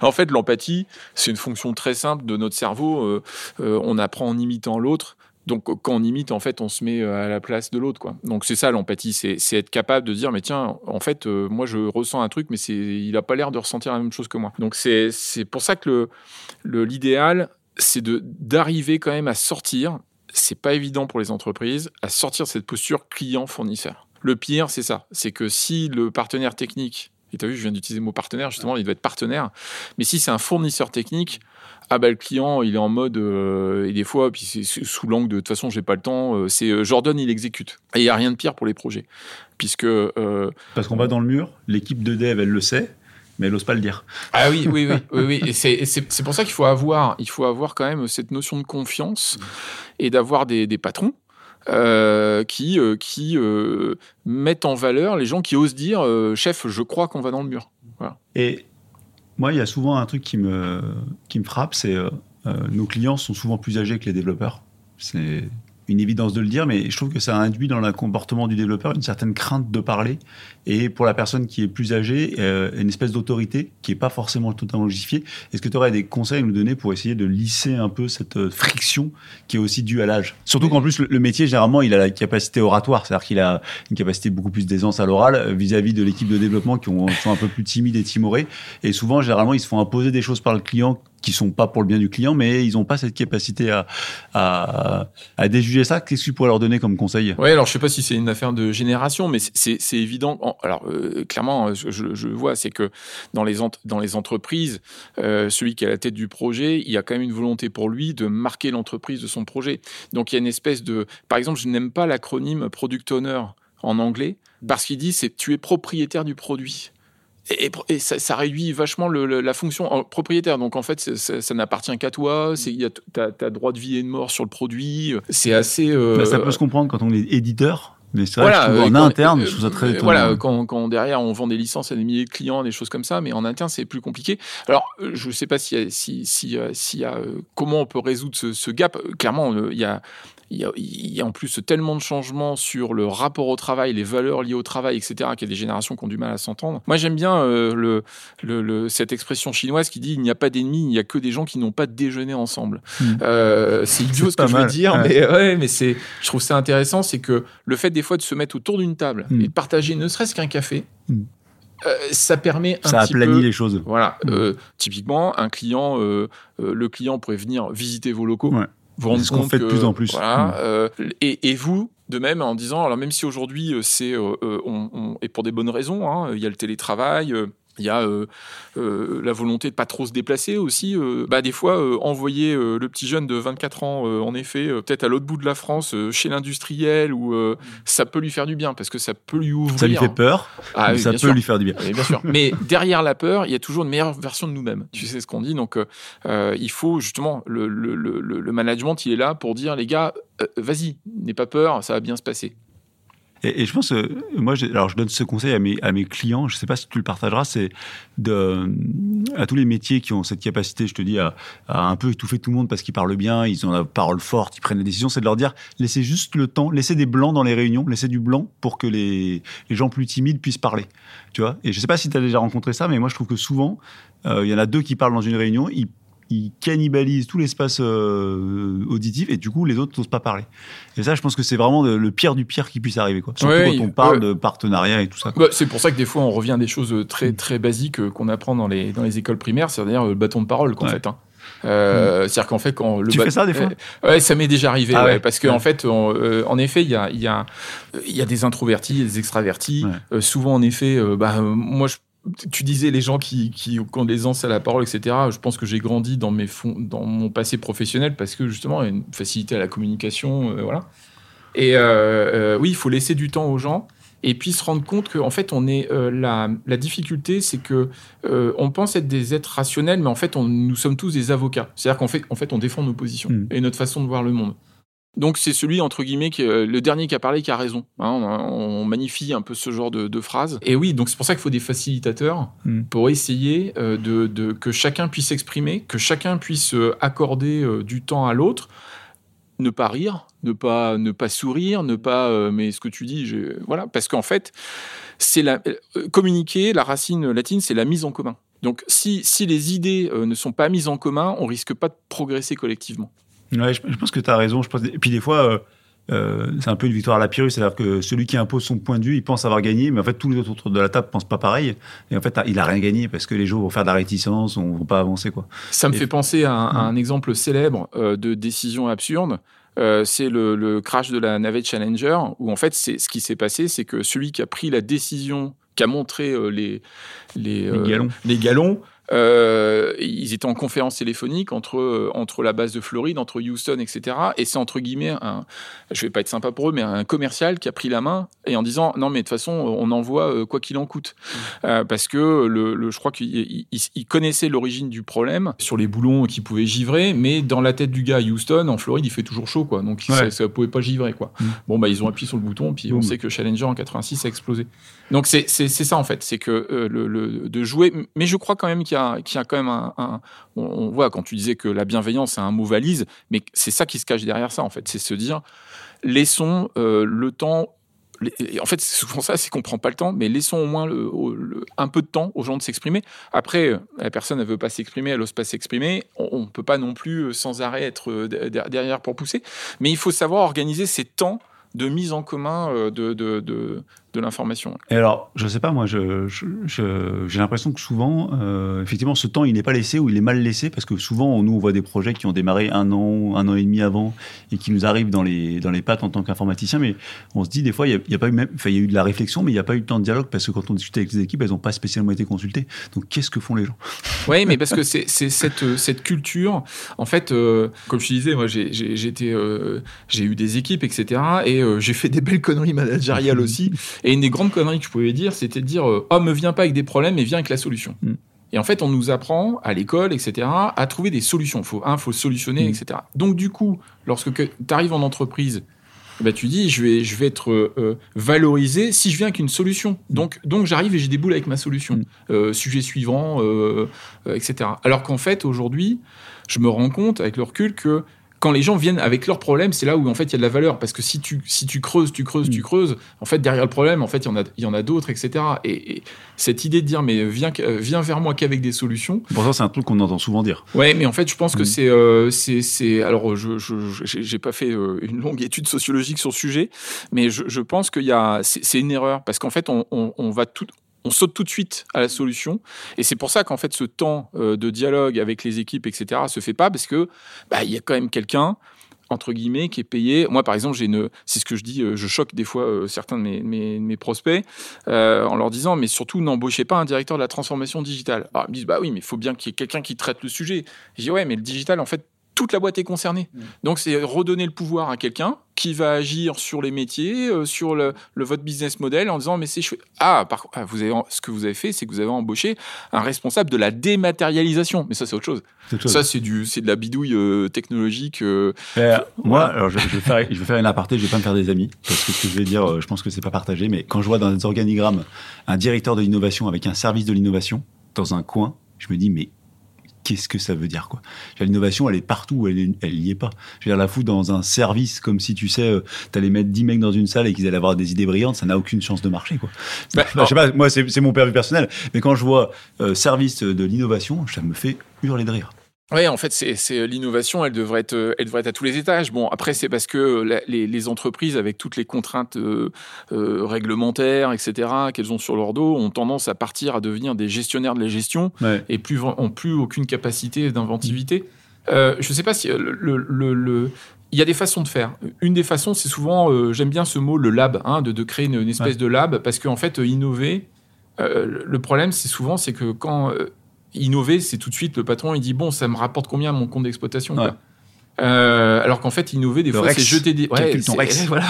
en fait, l'empathie, c'est une fonction très simple de notre cerveau. On apprend en imitant l'autre. Donc quand on imite, en fait, on se met à la place de l'autre. Donc c'est ça l'empathie, c'est être capable de dire, mais tiens, en fait, moi je ressens un truc, mais il a pas l'air de ressentir la même chose que moi. Donc c'est pour ça que l'idéal, c'est d'arriver quand même à sortir. C'est pas évident pour les entreprises à sortir cette posture client-fournisseur. Le pire, c'est ça, c'est que si le partenaire technique et tu as vu, je viens d'utiliser le mot partenaire, justement, il doit être partenaire. Mais si c'est un fournisseur technique, ah bah le client, il est en mode, euh, et des fois, puis c'est sous l'angle de, toute façon, j'ai pas le temps, euh, c'est euh, Jordan, il exécute. Et il n'y a rien de pire pour les projets. Puisque. Parce qu'on va dans le mur, l'équipe de dev, elle le sait mais elle n'ose pas le dire. Ah oui, oui, oui, oui, oui. C'est pour ça qu'il faut avoir, il faut avoir quand même cette notion de confiance et d'avoir des, des, patrons euh, qui, euh, qui euh, mettent en valeur les gens qui osent dire chef, je crois qu'on va dans le mur. Et moi, il y a souvent un truc qui me, qui me frappe, c'est nos clients sont souvent plus âgés que les développeurs. C'est une évidence de le dire, mais je trouve que ça induit dans le comportement du développeur une certaine crainte de parler. Et pour la personne qui est plus âgée, euh, une espèce d'autorité qui n'est pas forcément totalement justifiée. Est-ce que tu aurais des conseils à nous donner pour essayer de lisser un peu cette euh, friction qui est aussi due à l'âge? Surtout qu'en plus, le, métier, généralement, il a la capacité oratoire, c'est-à-dire qu'il a une capacité beaucoup plus d'aisance à l'oral euh, vis-à-vis de l'équipe de développement qui sont un peu plus timides et timorés. Et souvent, généralement, ils se font imposer des choses par le client qui sont pas pour le bien du client, mais ils n'ont pas cette capacité à, à, à déjuger ça. Qu'est-ce que tu pourrais leur donner comme conseil? Oui, alors je sais pas si c'est une affaire de génération, mais c'est évident. Alors euh, clairement, je, je vois, c'est que dans les, dans les entreprises, euh, celui qui est à la tête du projet, il y a quand même une volonté pour lui de marquer l'entreprise de son projet. Donc il y a une espèce de, par exemple, je n'aime pas l'acronyme product owner en anglais parce qu'il dit c'est tu es propriétaire du produit. Et, ça, réduit vachement la fonction propriétaire. Donc en fait, ça, n'appartient qu'à toi. Tu as, droit de vie et de mort sur le produit. C'est assez. Euh, bah, ça peut se comprendre quand on est éditeur. Mais c'est vrai voilà, que en interne, je trouve ça très Voilà, quand, quand, derrière on vend des licences à des milliers de clients, des choses comme ça, mais en interne c'est plus compliqué. Alors, euh, je ne sais pas si, si, si, si, y a, comment on peut résoudre ce, ce gap. Clairement, il y a, il y, a, en plus tellement de changements sur le rapport au travail, les valeurs liées au travail, etc., qu'il y a des générations qui ont du mal à s'entendre. Moi, j'aime bien euh, le, le, cette expression chinoise qui dit il n'y a pas d'ennemis, il n'y a que des gens qui n'ont pas déjeuné ensemble. Hmm. Euh, c'est idiot ce que je veux dire, mais, ouais, mais c'est, je trouve ça intéressant, c'est que le fait des fois de se mettre autour d'une table hmm. et de partager ne serait-ce qu'un café, hmm. euh, ça permet un ça aplanit les choses. Voilà. typiquement, un client, le client pourrait venir visiter vos locaux. Ouais vous rendez compte fait de plus en plus. Voilà, mm. euh, et, et, vous, de même, en disant, alors même si aujourd'hui euh, c'est, euh, on, on, et pour des bonnes raisons, hein, il y a le télétravail il y a euh, euh, la volonté de pas trop se déplacer aussi. Euh, bah, des fois, envoyer le petit jeune de 24 ans, en effet, peut-être à l'autre bout de la France, chez l'industriel, où ça peut lui faire du bien, parce que ça peut lui ouvrir. Ça lui fait peur, ah mais ça peut lui faire du bien. bien sûr. mais derrière la peur, il y a toujours une meilleure version de nous-mêmes. Tu sais ce qu'on dit. Donc, il faut justement, le, le, le, le, management, il est là pour dire, les gars, vas-y, n'aie pas peur, ça va bien se passer. Et, je pense, que moi, alors je donne ce conseil à mes, clients, je ne sais pas si tu le partageras, c'est à tous les métiers qui ont cette capacité, je te dis, à, un peu étouffer tout le monde parce qu'ils parlent bien, ils ont la parole forte, ils prennent des décisions, c'est de leur dire, laissez juste le temps, laissez des blancs dans les réunions, laissez du blanc pour que les, les gens plus timides puissent parler. Tu vois? Et je ne sais pas si tu as déjà rencontré ça, mais moi, je trouve que souvent, euh, il y en a deux qui parlent dans une réunion, ils il cannibalise tout l'espace euh, auditif et du coup les autres n'osent pas parler. Et ça, je pense que c'est vraiment le, pire du pire qui puisse arriver. Quoi. Surtout quand on parle de partenariat et tout ça. Bah, c'est pour ça que des fois on revient à des choses très mm. très basiques euh, qu'on apprend dans les, dans les écoles primaires, c'est-à-dire euh, le bâton de parole qu'en fait. Hein. Euh, mm. C'est-à-dire qu'en fait, quand le tu fais ça des fois Ouais, ça m'est déjà arrivé. Ah parce qu'en en fait, en effet, il y a, y, a, y a des introvertis, des extravertis. souvent, en effet, bah, moi, je tu disais les gens qui, qui, ont des ans à la parole, etc. Je pense que j'ai grandi dans, mes dans mon passé professionnel parce que justement, il y a une facilité à la communication. Euh, voilà. Et euh, euh, oui, il faut laisser du temps aux gens et puis se rendre compte qu'en fait, on est la, la, difficulté, c'est que on pense être des êtres rationnels, mais en fait, on, nous sommes tous des avocats. C'est-à-dire qu'en fait, en fait, on défend nos positions hmm. et notre façon de voir le monde. Donc c'est celui entre guillemets qui, le dernier qui a parlé qui a raison. Hein. on, magnifie un peu ce genre de, de phrases. Et oui, donc c'est pour ça qu'il faut des facilitateurs hmm. pour essayer euh, de, de, que chacun puisse s'exprimer, que chacun puisse euh, accorder euh, du temps à l'autre, ne pas rire, ne pas ne pas sourire, ne pas mais ce que tu dis, voilà, parce qu'en fait c'est la communiquer. La racine latine c'est la mise en commun. Donc si si les idées ne sont pas mises en commun, on risque pas de progresser collectivement. Ouais, je, je pense que tu as raison. Je pense, et puis des fois, euh, euh, c'est un peu une victoire à la Pyrrhus, c'est-à-dire que celui qui impose son point de vue, il pense avoir gagné, mais en fait tous les autres autour de la table pensent pas pareil. Et en fait, il a rien gagné parce que les gens vont faire de la réticence, on vont pas avancer quoi. Ça me Et- fait penser à un, à un exemple célèbre euh, de décision absurde. Euh, c'est le, le crash de la navette Challenger, où en fait, c'est ce qui s'est passé, c'est que celui qui a pris la décision, qui a montré euh, les, les, euh, galons. les galons, euh, ils étaient en conférence téléphonique entre, euh, entre la base de Floride, entre Houston, etc. Et c'est entre guillemets, un, je vais pas être sympa pour eux, mais un commercial qui a pris la main et en disant non mais de toute façon on envoie euh, quoi qu'il en coûte, Euh, parce que le, le- je crois qu'il il- il- il connaissait l'origine du problème sur les boulons qui pouvaient givrer, mais dans la tête du gars à Houston, en Floride, il fait toujours chaud quoi, donc Ouais. ça, ça pouvait pas givrer quoi. Mm. Bon bah ils ont appuyé sur le bouton, puis on Boum. sait que Challenger en 86 a explosé. Donc c'est c'est c'est ça en fait, c'est que euh, le, le- de jouer, mais je crois quand même qu'il y a a quand même un, on, voit quand tu disais que la bienveillance c'est un mot valise, mais c'est ça qui se cache derrière ça en fait, c'est se dire laissons euh, le temps. et En fait, c'est souvent ça, c'est qu'on prend pas le temps, mais laissons au moins un peu de temps aux gens de s'exprimer. Après, la personne ne veut pas s'exprimer, elle n'ose pas s'exprimer. On ne peut pas non plus euh, sans arrêt être euh, de- de- derrière pour pousser, mais il faut savoir organiser ces temps de mise en commun de, de l'information. Et alors, je sais pas, moi, je, je- je- j'ai l'impression que souvent, euh, effectivement, ce temps, il n'est pas laissé ou il est mal laissé parce que souvent, nous, on voit des projets qui ont démarré un an, un an et demi avant et qui nous arrivent dans les, dans les pattes en tant qu'informaticien. Mais on se dit, des fois, il y a, il y a pas eu même, il y a eu de la réflexion, mais il n'y a pas eu de temps de dialogue parce que quand on discutait avec les équipes, elles n'ont pas spécialement été consultées. Donc, qu'est-ce que font les gens? Oui, mais parce que c'est cette, euh, cette culture. En fait, euh, comme je disais, moi, j'ai j'ai- j'ai euh, j'ai eu des équipes, etc. Et j'ai fait des belles conneries managériales aussi. Et une des grandes conneries que je pouvais dire, c'était de dire euh, Oh, me viens pas avec des problèmes, mais viens avec la solution. Mm. Et en fait, on nous apprend à l'école, etc., à trouver des solutions. Il faut, un, faut solutionner, Mm. etc. Donc, du coup, lorsque tu arrives en entreprise, bah, tu dis, je vais, je vais être euh, euh, valorisé si je viens avec une solution. Donc, donc j'arrive et j'ai des boules avec ma solution. Mm. Euh, sujet suivant, euh, etc. Alors qu'en fait, aujourd'hui, je me rends compte avec le recul que quand les gens viennent avec leurs problèmes, c'est là où en fait il y a de la valeur. Parce que si tu, si tu creuses, tu creuses, tu Mm. creuses, en fait derrière le problème, en fait il y en a, il y en a d'autres, etc. Et, et cette idée de dire mais viens, euh, viens vers moi qu'avec des solutions, Pourtant, c'est un truc qu'on entend souvent dire. Ouais, mais en fait, je pense que Mm. c'est, euh, c'est, c'est. Alors, je, j'ai pas fait euh, une longue étude sociologique sur le sujet, mais je, je pense qu'il y a, c'est c'est une erreur parce qu'en fait, on, on, on va tout, on saute tout de suite à la solution, et c'est pour ça qu'en fait, ce temps euh, de dialogue avec les équipes, etc., se fait pas parce que bah, il y a quand même quelqu'un entre guillemets qui est payé. Moi, par exemple, j'ai une, c'est ce que je dis, euh, je choque des fois euh, certains de mes, mes, prospects en leur disant, mais surtout n'embauchez pas un directeur de la transformation digitale. Alors ils me disent, bah oui, mais il faut bien qu'il y ait quelqu'un qui traite le sujet. Je dis, ouais, mais le digital, en fait, toute la boîte est concernée. Donc c'est redonner le pouvoir à quelqu'un qui va agir sur les métiers, euh, sur le, le votre business model en disant mais c'est chouette. Ah, par contre, ah, vous avez ce que vous avez fait, c'est que vous avez embauché un responsable de la dématérialisation. Mais ça c'est autre chose. Autre. Ça c'est du c'est de la bidouille euh, technologique. euh, moi, alors je, je vais faire, je vais faire une aparté, je vais pas me faire des amis, parce que ce que je vais dire, euh, je pense que c'est pas partagé, mais quand je vois dans les organigrammes un directeur de l'innovation avec un service de l'innovation dans un coin, je me dis, mais qu'est-ce que ça veut dire, quoi L'innovation, elle est partout, elle, est- elle y est pas. Je veux dire, la foutre dans un service comme si, tu sais, euh, t'allais mettre 10 mecs dans une salle et qu'ils allaient avoir des idées brillantes, ça n'a aucune chance de marcher, quoi. Bah, Enfin, je sais pas, moi, c'est mon père personnel, mais quand je vois euh, service de l'innovation, ça me fait hurler de rire. Ouais, en fait, c'est c'est l'innovation. Elle devrait être, euh, elle devrait être à tous les étages. Bon, après, c'est parce que la- les, les entreprises, avec toutes les contraintes euh, euh, réglementaires, etc., qu'elles ont sur leur dos, ont tendance à partir à devenir des gestionnaires de la gestion Ouais. et plus ont plus aucune capacité d'inventivité. Euh, je sais pas si euh, le, le- le- il y a des façons de faire. Une des façons, c'est souvent, euh, j'aime bien ce mot, le lab, hein, de, de créer une, une espèce Ouais. de lab, parce qu'en fait, euh, innover, euh, le problème, c'est souvent, c'est que quand euh, innover, c'est tout de suite le patron, il dit bon, ça me rapporte combien mon compte d'exploitation. Ouais. Euh, alors qu'en fait, innover, des Le fois, c'est jeter des, c'est- voilà,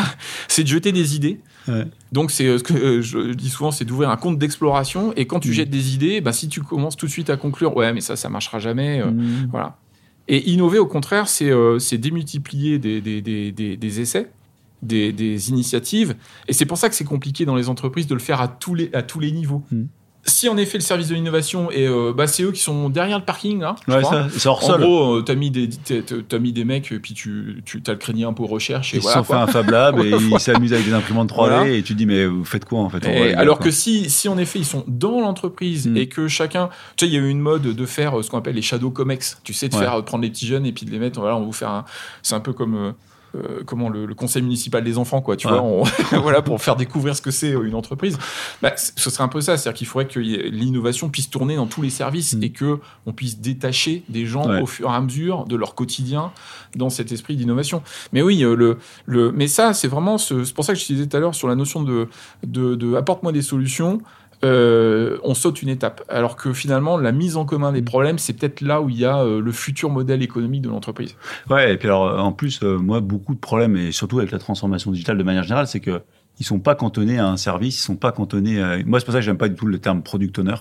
de jeter des idées. Ouais. Donc c'est euh, ce que euh, je dis souvent, c'est d'ouvrir un compte d'exploration. Et quand tu Mm. jettes des idées, bah, si tu commences tout de suite à conclure, ouais, mais ça, ça marchera jamais. euh, Mmh. voilà. Et innover, au contraire, c'est euh, démultiplier des, des, des, des, essais, des, des initiatives. Et c'est pour ça que c'est compliqué dans les entreprises de le faire à tous les, à tous les niveaux. Mm. Si en effet le service de l'innovation et euh, bah, c'est eux qui sont derrière le parking là. je Ouais, ça, c'est hors En gros, euh, t'as mis des t'as- t'as mis des mecs, et puis tu tu as le crédit impôt recherche et Ils voilà. sont fait un Fab Lab et ils s'amusent avec des imprimantes 3D Voilà. et tu te dis mais vous faites quoi en fait Et gars, alors que si, si en effet ils sont dans l'entreprise Mm. et que chacun, tu sais, il y a eu une mode de faire euh, ce qu'on appelle les shadow comex, tu sais, de Ouais. faire prendre les petits jeunes et puis de les mettre, voilà, on va vous faire un, c'est un peu comme euh, comment le, le conseil municipal des enfants, quoi, tu Ouais. vois, on- voilà, pour faire découvrir ce que c'est euh, une entreprise. Bah, ce serait un peu ça, c'est-à-dire qu'il faudrait que l'innovation puisse tourner dans tous les services Mm. et que on puisse détacher des gens Ouais. au fur et à mesure de leur quotidien dans cet esprit d'innovation. Mais oui, euh, le, le, mais ça, c'est vraiment, ce- c'est pour ça que je disais tout à l'heure sur la notion de, de, de apporte-moi des solutions. Euh, on saute une étape. Alors que finalement, la mise en commun des problèmes, c'est peut-être là où il y a euh, le futur modèle économique de l'entreprise. Ouais, et puis alors, euh, en plus, moi, beaucoup de problèmes, et surtout avec la transformation digitale de manière générale, c'est que ils sont pas cantonnés à un service, ils sont pas cantonnés à... Moi, c'est pour ça que j'aime pas du tout le terme product owner,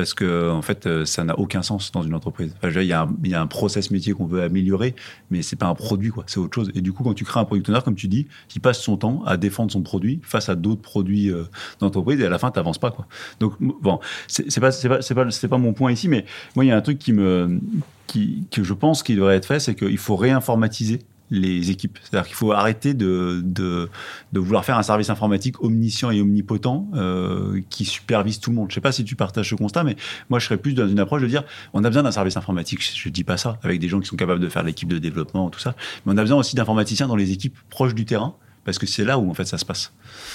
parce que, en fait, euh, ça n'a aucun sens dans une entreprise. Enfin, il y, a un- il y a un process métier qu'on veut améliorer, mais c'est pas un produit, quoi, c'est autre chose. Et du coup, quand tu crées un product owner, comme tu dis, qui passe son temps à défendre son produit face à d'autres produits euh, d'entreprise, et à la fin, t'avances pas, quoi. Donc, bon, c'est pas, c'est pas, c'est pas, pas mon point ici, mais moi, il y a un truc qui me, qui, que je pense qu'il devrait être fait, c'est qu'il faut réinformatiser les équipes. C'est-à-dire qu'il faut arrêter de, de, vouloir faire un service informatique omniscient et omnipotent euh, qui supervise tout le monde. Je sais pas si tu partages ce constat, mais moi je serais plus dans une approche de dire on a besoin d'un service informatique. Je, je dis pas ça avec des gens qui sont capables de faire l'équipe de développement, tout ça, mais on a besoin aussi d'informaticiens dans les équipes proches du terrain parce que c'est là où en fait ça se passe.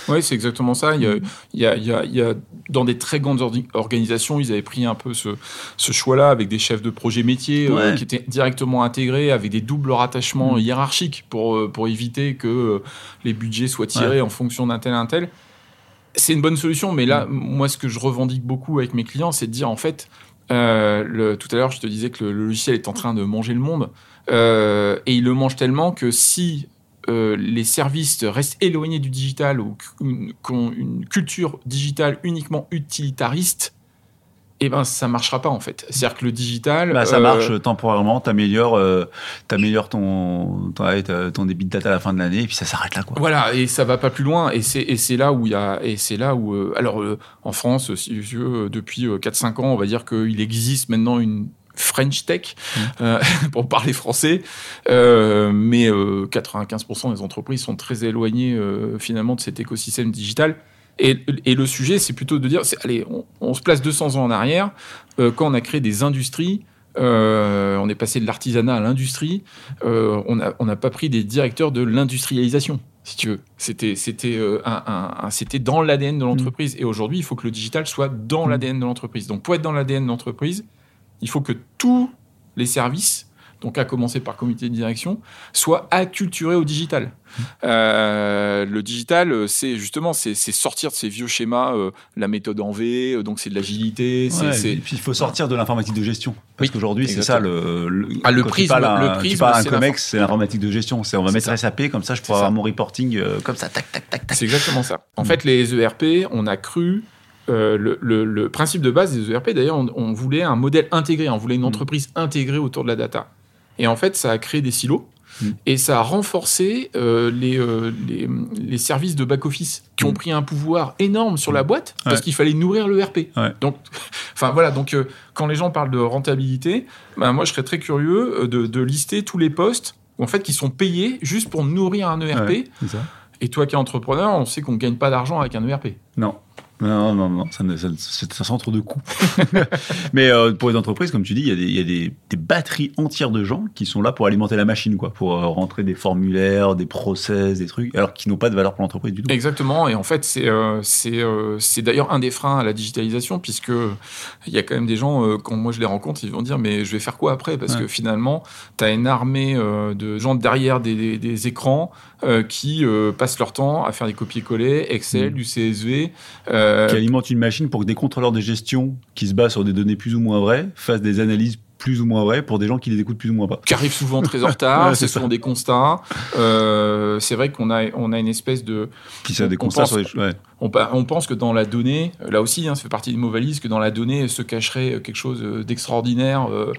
Oui, c'est exactement ça. Il y, a, il, y a, il, y a, il y a, dans des très grandes organisations, ils avaient pris un peu ce, ce choix-là avec des chefs de projet métier Ouais. euh, qui étaient directement intégrés avec des doubles rattachements Mm. hiérarchiques pour, euh, pour éviter que euh, les budgets soient tirés en fonction d'un tel un tel. C'est une bonne solution, mais là, moi, ce que je revendique beaucoup avec mes clients, c'est de dire en fait, euh, le, tout à l'heure, je te disais que le, le logiciel est en train de manger le monde, euh, et il le mange tellement que si euh, les services restent éloignés du digital ou qu- qu'ont une culture digitale uniquement utilitariste, eh ben ça marchera pas en fait. C'est-à-dire que le digital, Bah, ça euh, marche temporairement, t'améliores, euh, t'améliores ton, ton, débit de data à la fin de l'année et puis ça s'arrête là quoi. Voilà, et ça va pas plus loin. Et c'est et c'est là où il y a et c'est là où euh, alors euh, en France, si tu veux, depuis euh, 4-5 ans, on va dire qu'il existe maintenant une French Tech euh, pour parler français, euh, mais euh, 95% des entreprises sont très éloignées euh, finalement de cet écosystème digital. Et, et le sujet, c'est plutôt de dire, allez, on, on se place 200 ans en arrière, euh, quand on a créé des industries, euh, on est passé de l'artisanat à l'industrie, euh, on n'a on pas pris des directeurs de l'industrialisation, si tu veux. C'était c'était euh, un, un- un- c'était dans l'ADN de l'entreprise. Et aujourd'hui, il faut que le digital soit dans Mm. l'ADN de l'entreprise. Donc, pour être dans l'ADN de l'entreprise, il faut que tous les services, donc à commencer par comité de direction, soient acculturés au digital. Euh, le digital, euh, c'est justement c'est sortir de ces vieux schémas, euh, la méthode en V, donc c'est de l'agilité, Ouais, et puis il faut sortir de l'informatique de gestion. Parce Oui, qu'aujourd'hui, c'est ça le, le, Ah, le prisme- parles à un- le prisme, COMEX, c'est l'informatique de gestion. C'est on va mettre ça. SAP, comme ça je C'est pourrai ça. avoir mon reporting euh, comme ça, tac, tac, tac, tac. C'est exactement ça. En Mm. fait, les ERP, on a cru. Euh, le, le- le principe de base des ERP, d'ailleurs, on, on voulait un modèle intégré, on voulait une Mm. entreprise intégrée autour de la data. Et en fait, ça a créé des silos Mm. et ça a renforcé euh, les, euh, les, les services de back-office qui ont Mm. pris un pouvoir énorme sur la boîte parce Ouais. qu'il fallait nourrir le RP. Ouais. Donc, enfin voilà, donc quand les gens parlent de rentabilité, ben, moi je serais très curieux de, de lister tous les postes en fait qui sont payés juste pour nourrir un ERP. Ouais. Et toi qui es entrepreneur, on sait qu'on ne gagne pas d'argent avec un E ERP. Non. Non, non, non, ça, ne- ça, c'est un centre de coût. Mais euh, pour les entreprises, comme tu dis, il y a, des, il y a des, des batteries entières de gens qui sont là pour alimenter la machine, quoi, pour euh, rentrer des formulaires, des process, des trucs, alors qui n'ont pas de valeur pour l'entreprise du tout. Exactement, et en fait, c'est euh, c'est d'ailleurs un des freins à la digitalisation, puisque il y a quand même des gens, quand moi je les rencontre, ils vont dire Mais je vais faire quoi après? Parce Ouais. que finalement, tu as une armée de gens derrière des, écrans qui passent leur temps à faire des copier-coller, Excel, Mm. du CSV. Euh, qui alimente une machine pour que des contrôleurs de gestion qui se basent sur des données plus ou moins vraies fassent des analyses plus ou moins vraies pour des gens qui les écoutent plus ou moins pas. qui arrivent souvent très en retard, Ouais, ça. souvent des constats. Euh, c'est vrai qu'on a, on a une espèce de, Qui ça, des on constats pense- sur les ouais. On, pense que dans la donnée, là aussi, hein, ça fait partie des mots valises, que dans la donnée se cacherait quelque chose euh, d'extraordinaire, euh,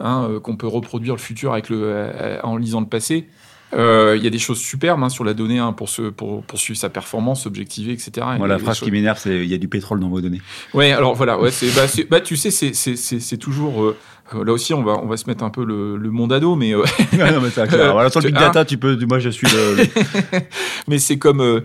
hein, qu'on peut reproduire le futur avec le, euh, en lisant le passé. Euh, Il y a des choses superbes hein, sur la donnée hein, pour, se, pour, pour suivre sa performance, objectiver, etc. A la phrase qui m'énerve, c'est il y a du pétrole dans vos données. Ouais, alors voilà, ouais, c'est, bah, bah, tu sais, c'est, toujours. euh, là aussi, on va, on va se mettre un peu le, le monde ado, mais, euh, non, mais c'est clair. Voilà, sur le big data, tu peux. Moi, je suis le. le- mais c'est comme. euh,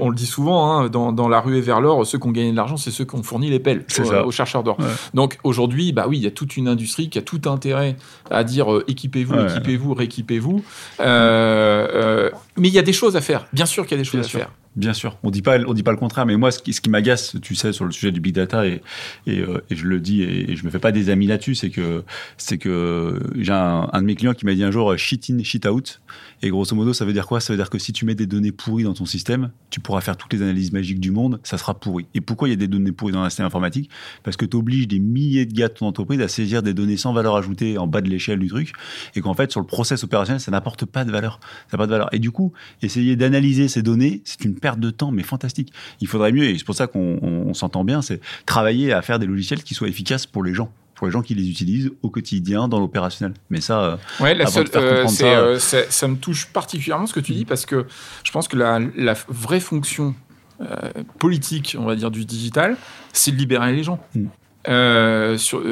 on le dit souvent, hein, dans, dans la ruée vers l'or, ceux qui ont gagné de l'argent, c'est ceux qui ont fourni les pelles aux, chercheurs d'or. Ouais. Donc aujourd'hui, bah oui, il y a toute une industrie qui a tout intérêt à dire euh, équipez-vous, Ouais. équipez-vous, rééquipez-vous. Euh, euh, mais il y a des choses à faire. Bien sûr qu'il y a des choses Bien à sûr. faire. Bien sûr, on dit pas, on dit pas le contraire, mais moi, ce qui, ce qui m'agace, tu sais, sur le sujet du big data, euh, et je le dis, et, et je me fais pas des amis là-dessus, c'est que, j'ai un, de mes clients qui m'a dit un jour shit in, shit out, et grosso modo, ça veut dire quoi? Ça veut dire que si tu mets des données pourries dans ton système, tu pourras faire toutes les analyses magiques du monde, ça sera pourri. Et pourquoi il y a des données pourries dans un informatique? Parce que tu obliges des milliers de gars de ton entreprise à saisir des données sans valeur ajoutée en bas de l'échelle du truc, et qu'en fait, sur le process opérationnel, ça n'apporte pas de valeur. Ça pas de valeur. Et du coup, essayer d'analyser ces données, c'est une perte de temps, mais fantastique. Il faudrait mieux, et c'est pour ça qu'on on- on s'entend bien, c'est travailler à faire des logiciels qui soient efficaces pour les gens, pour les gens qui les utilisent au quotidien dans l'opérationnel. Mais ça, euh, Ouais, la seule, euh, ça, euh, ça me touche particulièrement ce que tu dis parce que je pense que la, la vraie fonction euh, politique, on va dire, du digital, c'est de libérer les gens. Mm. Sur,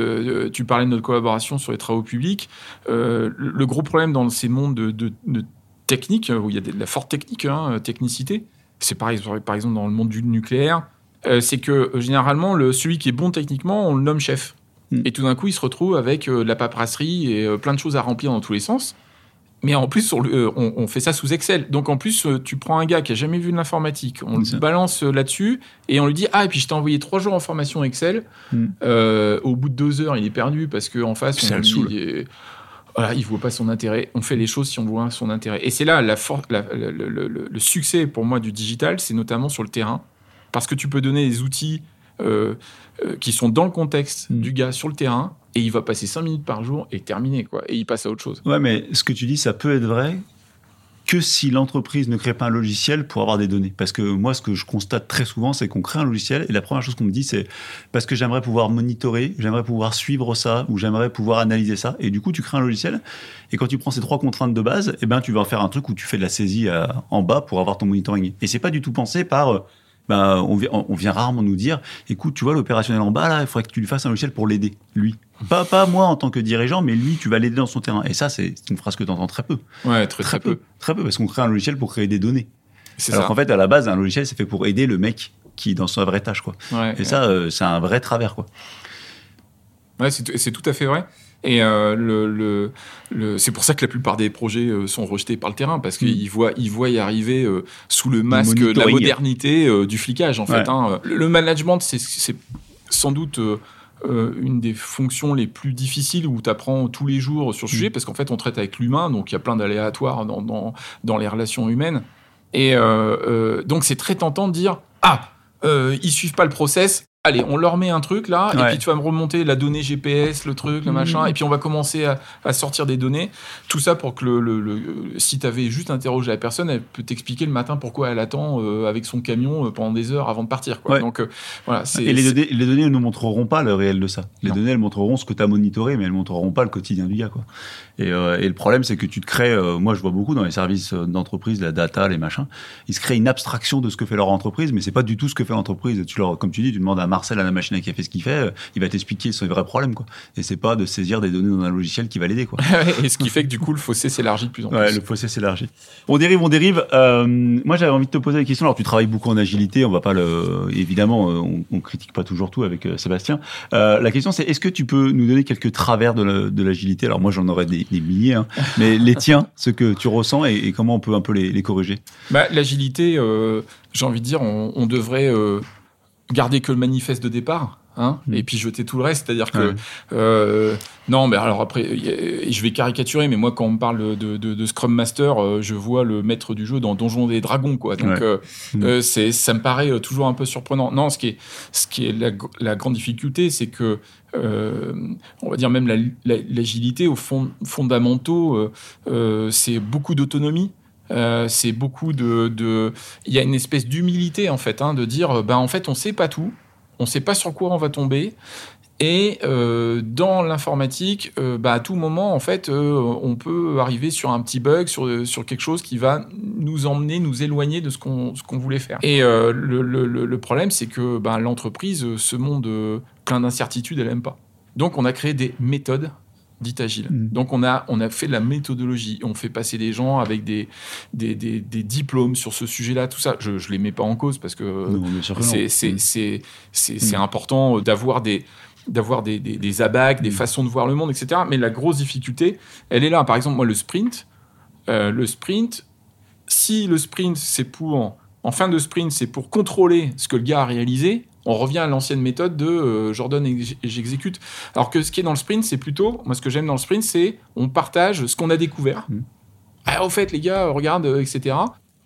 tu parlais de notre collaboration sur les travaux publics. Le, le gros problème dans ces mondes de, de, de technique, où il y a de la forte technique, hein, technicité, c'est pareil par exemple dans le monde du nucléaire, euh, c'est que euh, généralement, le, celui qui est bon techniquement, on le nomme chef. Mm. Et tout d'un coup, il se retrouve avec euh, de la paperasserie et euh, plein de choses à remplir dans tous les sens. Mais en plus, on, on fait ça sous Excel. Donc en plus, tu prends un gars qui a jamais vu de l'informatique, on ça. le balance là-dessus et on lui dit ah et puis je t'ai envoyé trois jours en formation Excel. Mm. Euh, au bout de deux heures, il est perdu parce qu'en face, Ça on le voilà, il voit pas son intérêt. On fait les choses si on voit son intérêt. Et c'est là la for- la- le, le- le- le succès pour moi du digital, c'est notamment sur le terrain, parce que tu peux donner des outils euh, euh, qui sont dans le contexte Mm. du gars sur le terrain, et il va passer cinq minutes par jour et terminer quoi. Et il passe à autre chose. ouais, mais ce que tu dis, ça peut être vrai que si l'entreprise ne crée pas un logiciel pour avoir des données. Parce que moi, ce que je constate très souvent, c'est qu'on crée un logiciel et la première chose qu'on me dit, c'est parce que j'aimerais pouvoir monitorer, j'aimerais pouvoir suivre ça ou j'aimerais pouvoir analyser ça. Et du coup, tu crées un logiciel et quand tu prends ces trois contraintes de base, eh ben, tu vas faire un truc où tu fais de la saisie euh, en bas pour avoir ton monitoring. Et c'est pas du tout pensé par ben, on, vient, on vient rarement nous dire, écoute, tu vois l'opérationnel en bas là, il faudrait que tu lui fasses un logiciel pour l'aider, lui. Pas, pas moi en tant que dirigeant, mais lui, tu vas l'aider dans son terrain. Et ça, c'est une phrase que tu entends très peu. Ouais, très très, peu. Très peu, parce qu'on crée un logiciel pour créer des données. C'est Alors qu'en fait, à la base, un logiciel, c'est fait pour aider le mec qui est dans sa vraie tâche, quoi. Ouais, Et ça, euh, c'est un vrai travers, quoi. Ouais, c'est tout à fait vrai. Et euh, le, le, le- c'est pour ça que la plupart des projets euh, sont rejetés par le terrain, parce qu'ils voient, ils voient y arriver euh, sous le masque de la modernité euh, du flicage, en fait. Hein. Le, le management, c'est- sans doute euh, une des fonctions les plus difficiles où tu apprends tous les jours sur le sujet, parce qu'en fait, on traite avec l'humain, donc il y a plein d'aléatoires dans, dans, dans les relations humaines. Et euh, euh, donc, c'est très tentant de dire Ah, euh, ils suivent pas le process. Allez, on leur met un truc là, et puis tu vas me remonter la donnée GPS, le truc, le Mhm. machin, et puis on va commencer à, à sortir des données. Tout ça pour que le, le- le- si tu avais juste interrogé la personne, elle peut t'expliquer le matin pourquoi elle attend euh, avec son camion euh, pendant des heures avant de partir. Quoi. Ouais. Donc euh, voilà. Et les données, les données ne nous montreront pas le réel de ça. Les Non. données, elles montreront ce que tu as monitoré, mais elles montreront pas le quotidien du gars, quoi. Et, euh, et le problème, c'est que tu te crées, euh, moi je vois beaucoup dans les services d'entreprise, la data, les machins, ils se créent une abstraction de ce que fait leur entreprise, mais c'est pas du tout ce que fait l'entreprise. Tu leur, comme tu dis, tu demandes à Marcel à la machine à café ce qu'il fait, euh, il va t'expliquer son vrai problème, quoi. Et c'est pas de saisir des données dans un logiciel qui va l'aider, quoi. et ce qui fait que du coup, le fossé s'élargit de plus en Ouais, plus. le fossé s'élargit. On dérive, on dérive. Euh, moi, j'avais envie de te poser la question. Alors, tu travailles beaucoup en agilité. On va pas le, évidemment, euh, on, on critique pas toujours tout avec euh, Sébastien. Euh, la question, c'est est-ce que tu peux nous donner quelques travers de la- de l'agilité? Alors, moi, j'en aurais des, des milliers, hein, mais les tiens, ce que tu ressens et, et comment on peut un peu les, les corriger? Bah, L'agilité, j'ai envie de dire, on, on devrait garder que le manifeste de départ. Hein, Mm. et puis jeter tout le reste, c'est-à-dire que Ouais. euh, non, mais alors après, a- je vais caricaturer, mais moi quand on me parle de, de, de Scrum Master, euh, je vois le maître du jeu dans Donjons des Dragons, quoi. Donc Ouais. euh, Mm. euh, c'est, ça me paraît euh, toujours un peu surprenant. Non, ce qui est, ce qui est la, la grande difficulté, c'est que euh, on va dire même la- la- l'agilité au fond fondamentaux, c'est beaucoup d'autonomie. Euh, c'est beaucoup de, il y a une espèce d'humilité en fait, hein, de dire, euh, ben en fait, on sait pas tout, on sait pas sur quoi on va tomber, Et euh, dans l'informatique, euh, bah, à tout moment, en fait, on peut arriver sur un petit bug, sur, sur quelque chose qui va nous emmener, nous éloigner de ce qu'on voulait faire. Et le, le, problème, c'est que bah, l'entreprise, ce monde plein d'incertitudes, elle n'aime pas. Donc, on a créé des méthodes dites agiles. Mm. Donc, on a, on a fait de la méthodologie. On fait passer des gens avec des, des, des, des diplômes sur ce sujet-là, tout ça. Je ne les mets pas en cause parce que c'est important d'avoir des d'avoir des, des, des abacs, des mm. façons de voir le monde, etc. Mais la grosse difficulté, elle est là. Par exemple, moi, le sprint, euh, le sprint, si le sprint, c'est pour, en fin de sprint, c'est pour contrôler ce que le gars a réalisé, on revient à l'ancienne méthode de euh, Jordan et j'exécute. Alors que ce qui est dans le sprint, c'est plutôt, moi, ce que j'aime dans le sprint, c'est on partage ce qu'on a découvert. Mm. Ah, au fait, les gars, regarde, euh, etc.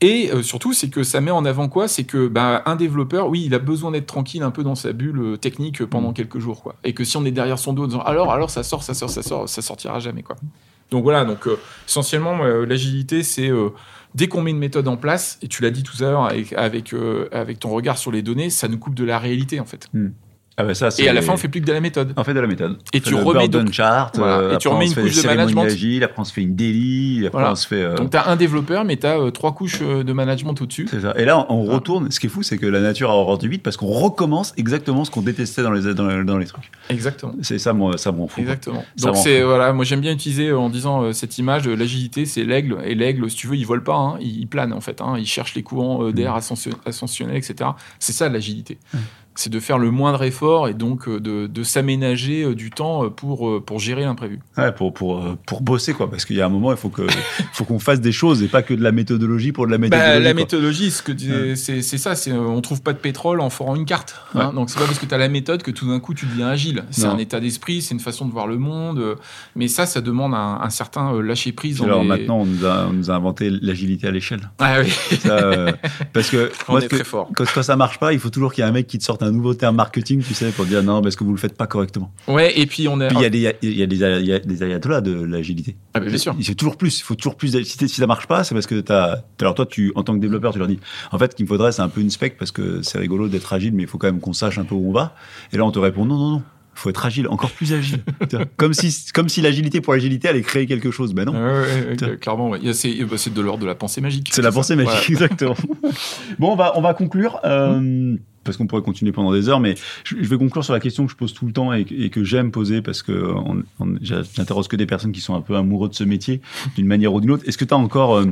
Et euh, surtout, c'est que ça met en avant quoi? C'est que bah, un développeur, oui, il a besoin d'être tranquille un peu dans sa bulle euh, technique pendant mm. quelques jours, quoi. Et que si on est derrière son dos en disant alors, alors ça sort, ça sort, ça sort, ça sortira jamais, quoi. Donc voilà, donc euh, essentiellement, l'agilité, c'est dès qu'on met une méthode en place, et tu l'as dit tout à l'heure avec, avec, ton regard sur les données, ça nous coupe de la réalité, en fait. Mm. Ah bah ça, et à la fin, on fait plus que de la méthode. On fait de la méthode. Et tu remets de chart. et tu remets une couche de management. Agile, après on se fait une daily. Après on se fait. Euh... Donc tu as un développeur, mais tu as euh, trois couches euh, de management au-dessus. C'est ça. Et là, on retourne. Ce qui est fou, c'est que la nature a horreur du vide parce qu'on recommence exactement ce qu'on détestait dans les, dans, les trucs. Exactement. C'est ça, moi, ça m'en fout. Exactement. Donc c'est voilà, moi j'aime bien utiliser euh, en disant cette image, l'agilité, c'est l'aigle. Et l'aigle, si tu veux, il vole pas, hein, il, plane en fait. Hein, il cherche les courants d'air mmh. ascensionnels, etc. C'est ça l'agilité c'est de faire le moindre effort et donc euh, de, de s'aménager euh, du temps euh, pour, pour gérer l'imprévu. Ouais, pour, pour, pour bosser, quoi. Parce qu'il y a un moment, il faut que faut qu'on fasse des choses et pas que de la méthodologie pour de la bah, méthodologie. la méthodologie, ce que c'est, c'est ça. C'est, on trouve pas de pétrole en forant une carte. Hein. Donc, c'est pas parce que tu as la méthode que tout d'un coup tu deviens agile. C'est un état d'esprit, c'est une façon de voir le monde. Mais ça, ça demande un, certain lâcher prise. Alors maintenant, on nous, a, on nous a inventé l'agilité à l'échelle. Ah oui. parce que, on est très fort. Quand, quand, ça marche pas, il faut toujours qu'il y ait un mec qui te sorte un nouveau terme marketing, tu sais, pour dire non, parce que vous le faites pas correctement. Ouais, et puis on a. il y a des, il y a des, y a des ayatollahs de l'agilité. Ah, bien sûr. Il faut toujours plus. Il faut toujours plus. Si, si ça marche pas, c'est parce que t'as. Alors toi, tu, en tant que développeur, tu leur dis. En fait, ce qu'il me faudrait, c'est un peu une spec parce que c'est rigolo d'être agile, mais il faut quand même qu'on sache un peu où on va. Et là, on te répond non, non, non faut être agile, encore plus agile. comme si, comme si l'agilité pour l'agilité allait créer quelque chose. Ben non. clairement, c'est de l'ordre de la pensée magique. C'est la pensée magique, exactement. bon, on va, on va conclure. Euh, parce qu'on pourrait continuer pendant des heures, mais je, vais conclure sur la question que je pose tout le temps et, que j'aime poser parce que j'interroge que des personnes qui sont un peu amoureux de ce métier d'une manière ou d'une autre. Est-ce que tu as encore euh,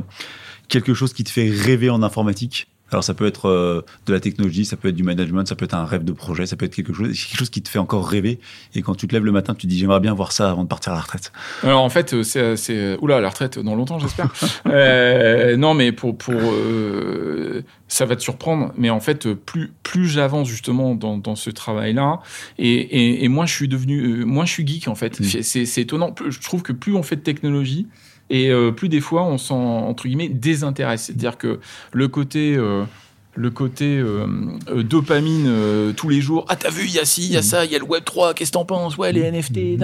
quelque chose qui te fait rêver en informatique? Alors ça peut être euh, de la technologie, ça peut être du management, ça peut être un rêve de projet, ça peut être quelque chose, quelque chose qui te fait encore rêver. Et quand tu te lèves le matin, tu te dis j'aimerais bien voir ça avant de partir à la retraite. Alors en fait, c'est, c'est oula la retraite dans longtemps j'espère. euh, non mais pour pour euh, ça va te surprendre, mais en fait plus plus j'avance justement dans, dans ce travail-là et, et, et moi je suis devenu euh, moi je suis geek en fait. Mmh. C'est, c'est étonnant. Je trouve que plus on fait de technologie et euh, plus des fois on s'en entre guillemets désintéresse. C'est-à-dire que le côté euh, le côté euh, dopamine tous les jours. Ah, t'as vu, il y a ci, il y a ça, il y a le Web 3, qu'est-ce que t'en penses? Ouais, les NFT,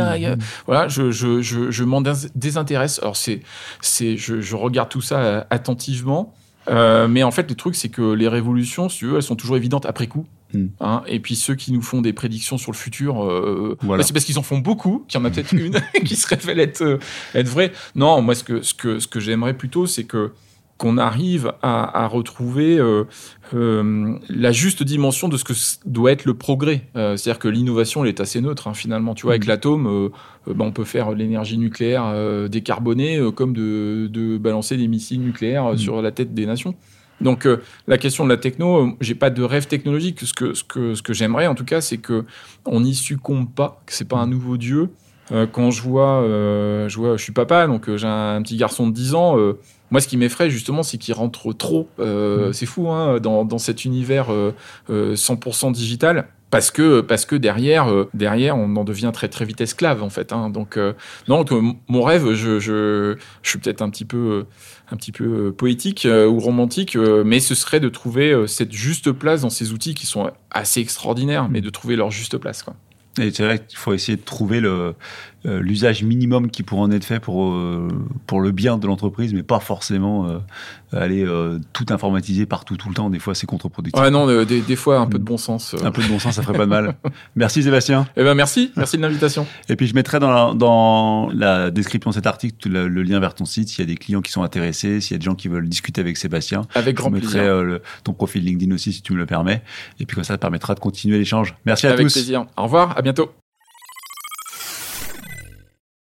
voilà, je, je, je, je m'en désintéresse. Alors, c'est, c'est, je, je, regarde tout ça attentivement. mais en fait, le truc, c'est que les révolutions, si tu veux, elles sont toujours évidentes après coup. Hmm. Hein, et puis ceux qui nous font des prédictions sur le futur, euh, bah, c'est parce qu'ils en font beaucoup, qu'il y en a peut-être une qui se révèle être, euh, être vraie. Non, moi ce que, ce que, ce que j'aimerais plutôt, c'est que qu'on arrive à, retrouver euh, la juste dimension de ce que doit être le progrès. C'est-à-dire que l'innovation, elle est assez neutre hein, finalement. Tu vois, avec hmm. l'atome, bah, on peut faire l'énergie nucléaire décarbonée comme de, de, balancer des missiles nucléaires hmm. sur la tête des nations. Donc euh, la question de la techno, euh, j'ai pas de rêve technologique. Ce que, ce que, ce que j'aimerais en tout cas, c'est que on n'y succombe pas, que c'est pas un nouveau dieu. Euh, quand je vois, je vois, je suis papa, donc j'ai un, petit garçon de 10 ans. moi, ce qui m'effraie justement, c'est qu'il rentre trop. Mmh. C'est fou, hein, dans, dans, cet univers 100% digital parce que parce que derrière derrière on en devient très très vite esclave en fait hein. donc non mon rêve je, je, je suis peut-être un petit peu un petit peu euh, poétique euh, ou romantique, euh, mais ce serait de trouver cette juste place dans ces outils qui sont assez extraordinaires, mais de trouver leur juste place. Quoi. C'est vrai qu'il faut essayer de trouver le, euh, l'usage minimum qui pourrait en être fait pour, euh, pour le bien de l'entreprise, mais pas forcément euh, aller tout informatiser partout tout le temps. Des fois, c'est contre-productif. Ouais, non, des, des, fois, un peu de bon sens. Un peu de bon sens, ça ferait pas de mal. Merci Sébastien. Eh ben merci, merci de l'invitation. Et puis je mettrai dans la, dans la description de cet article le, lien vers ton site s'il y a des clients qui sont intéressés, s'il y a des gens qui veulent discuter avec Sébastien. Avec grand je mettrai ton profil LinkedIn aussi si tu me le permets. Et puis comme ça, ça permettra de continuer l'échange. Merci à tous. Avec plaisir. Au revoir, à bientôt.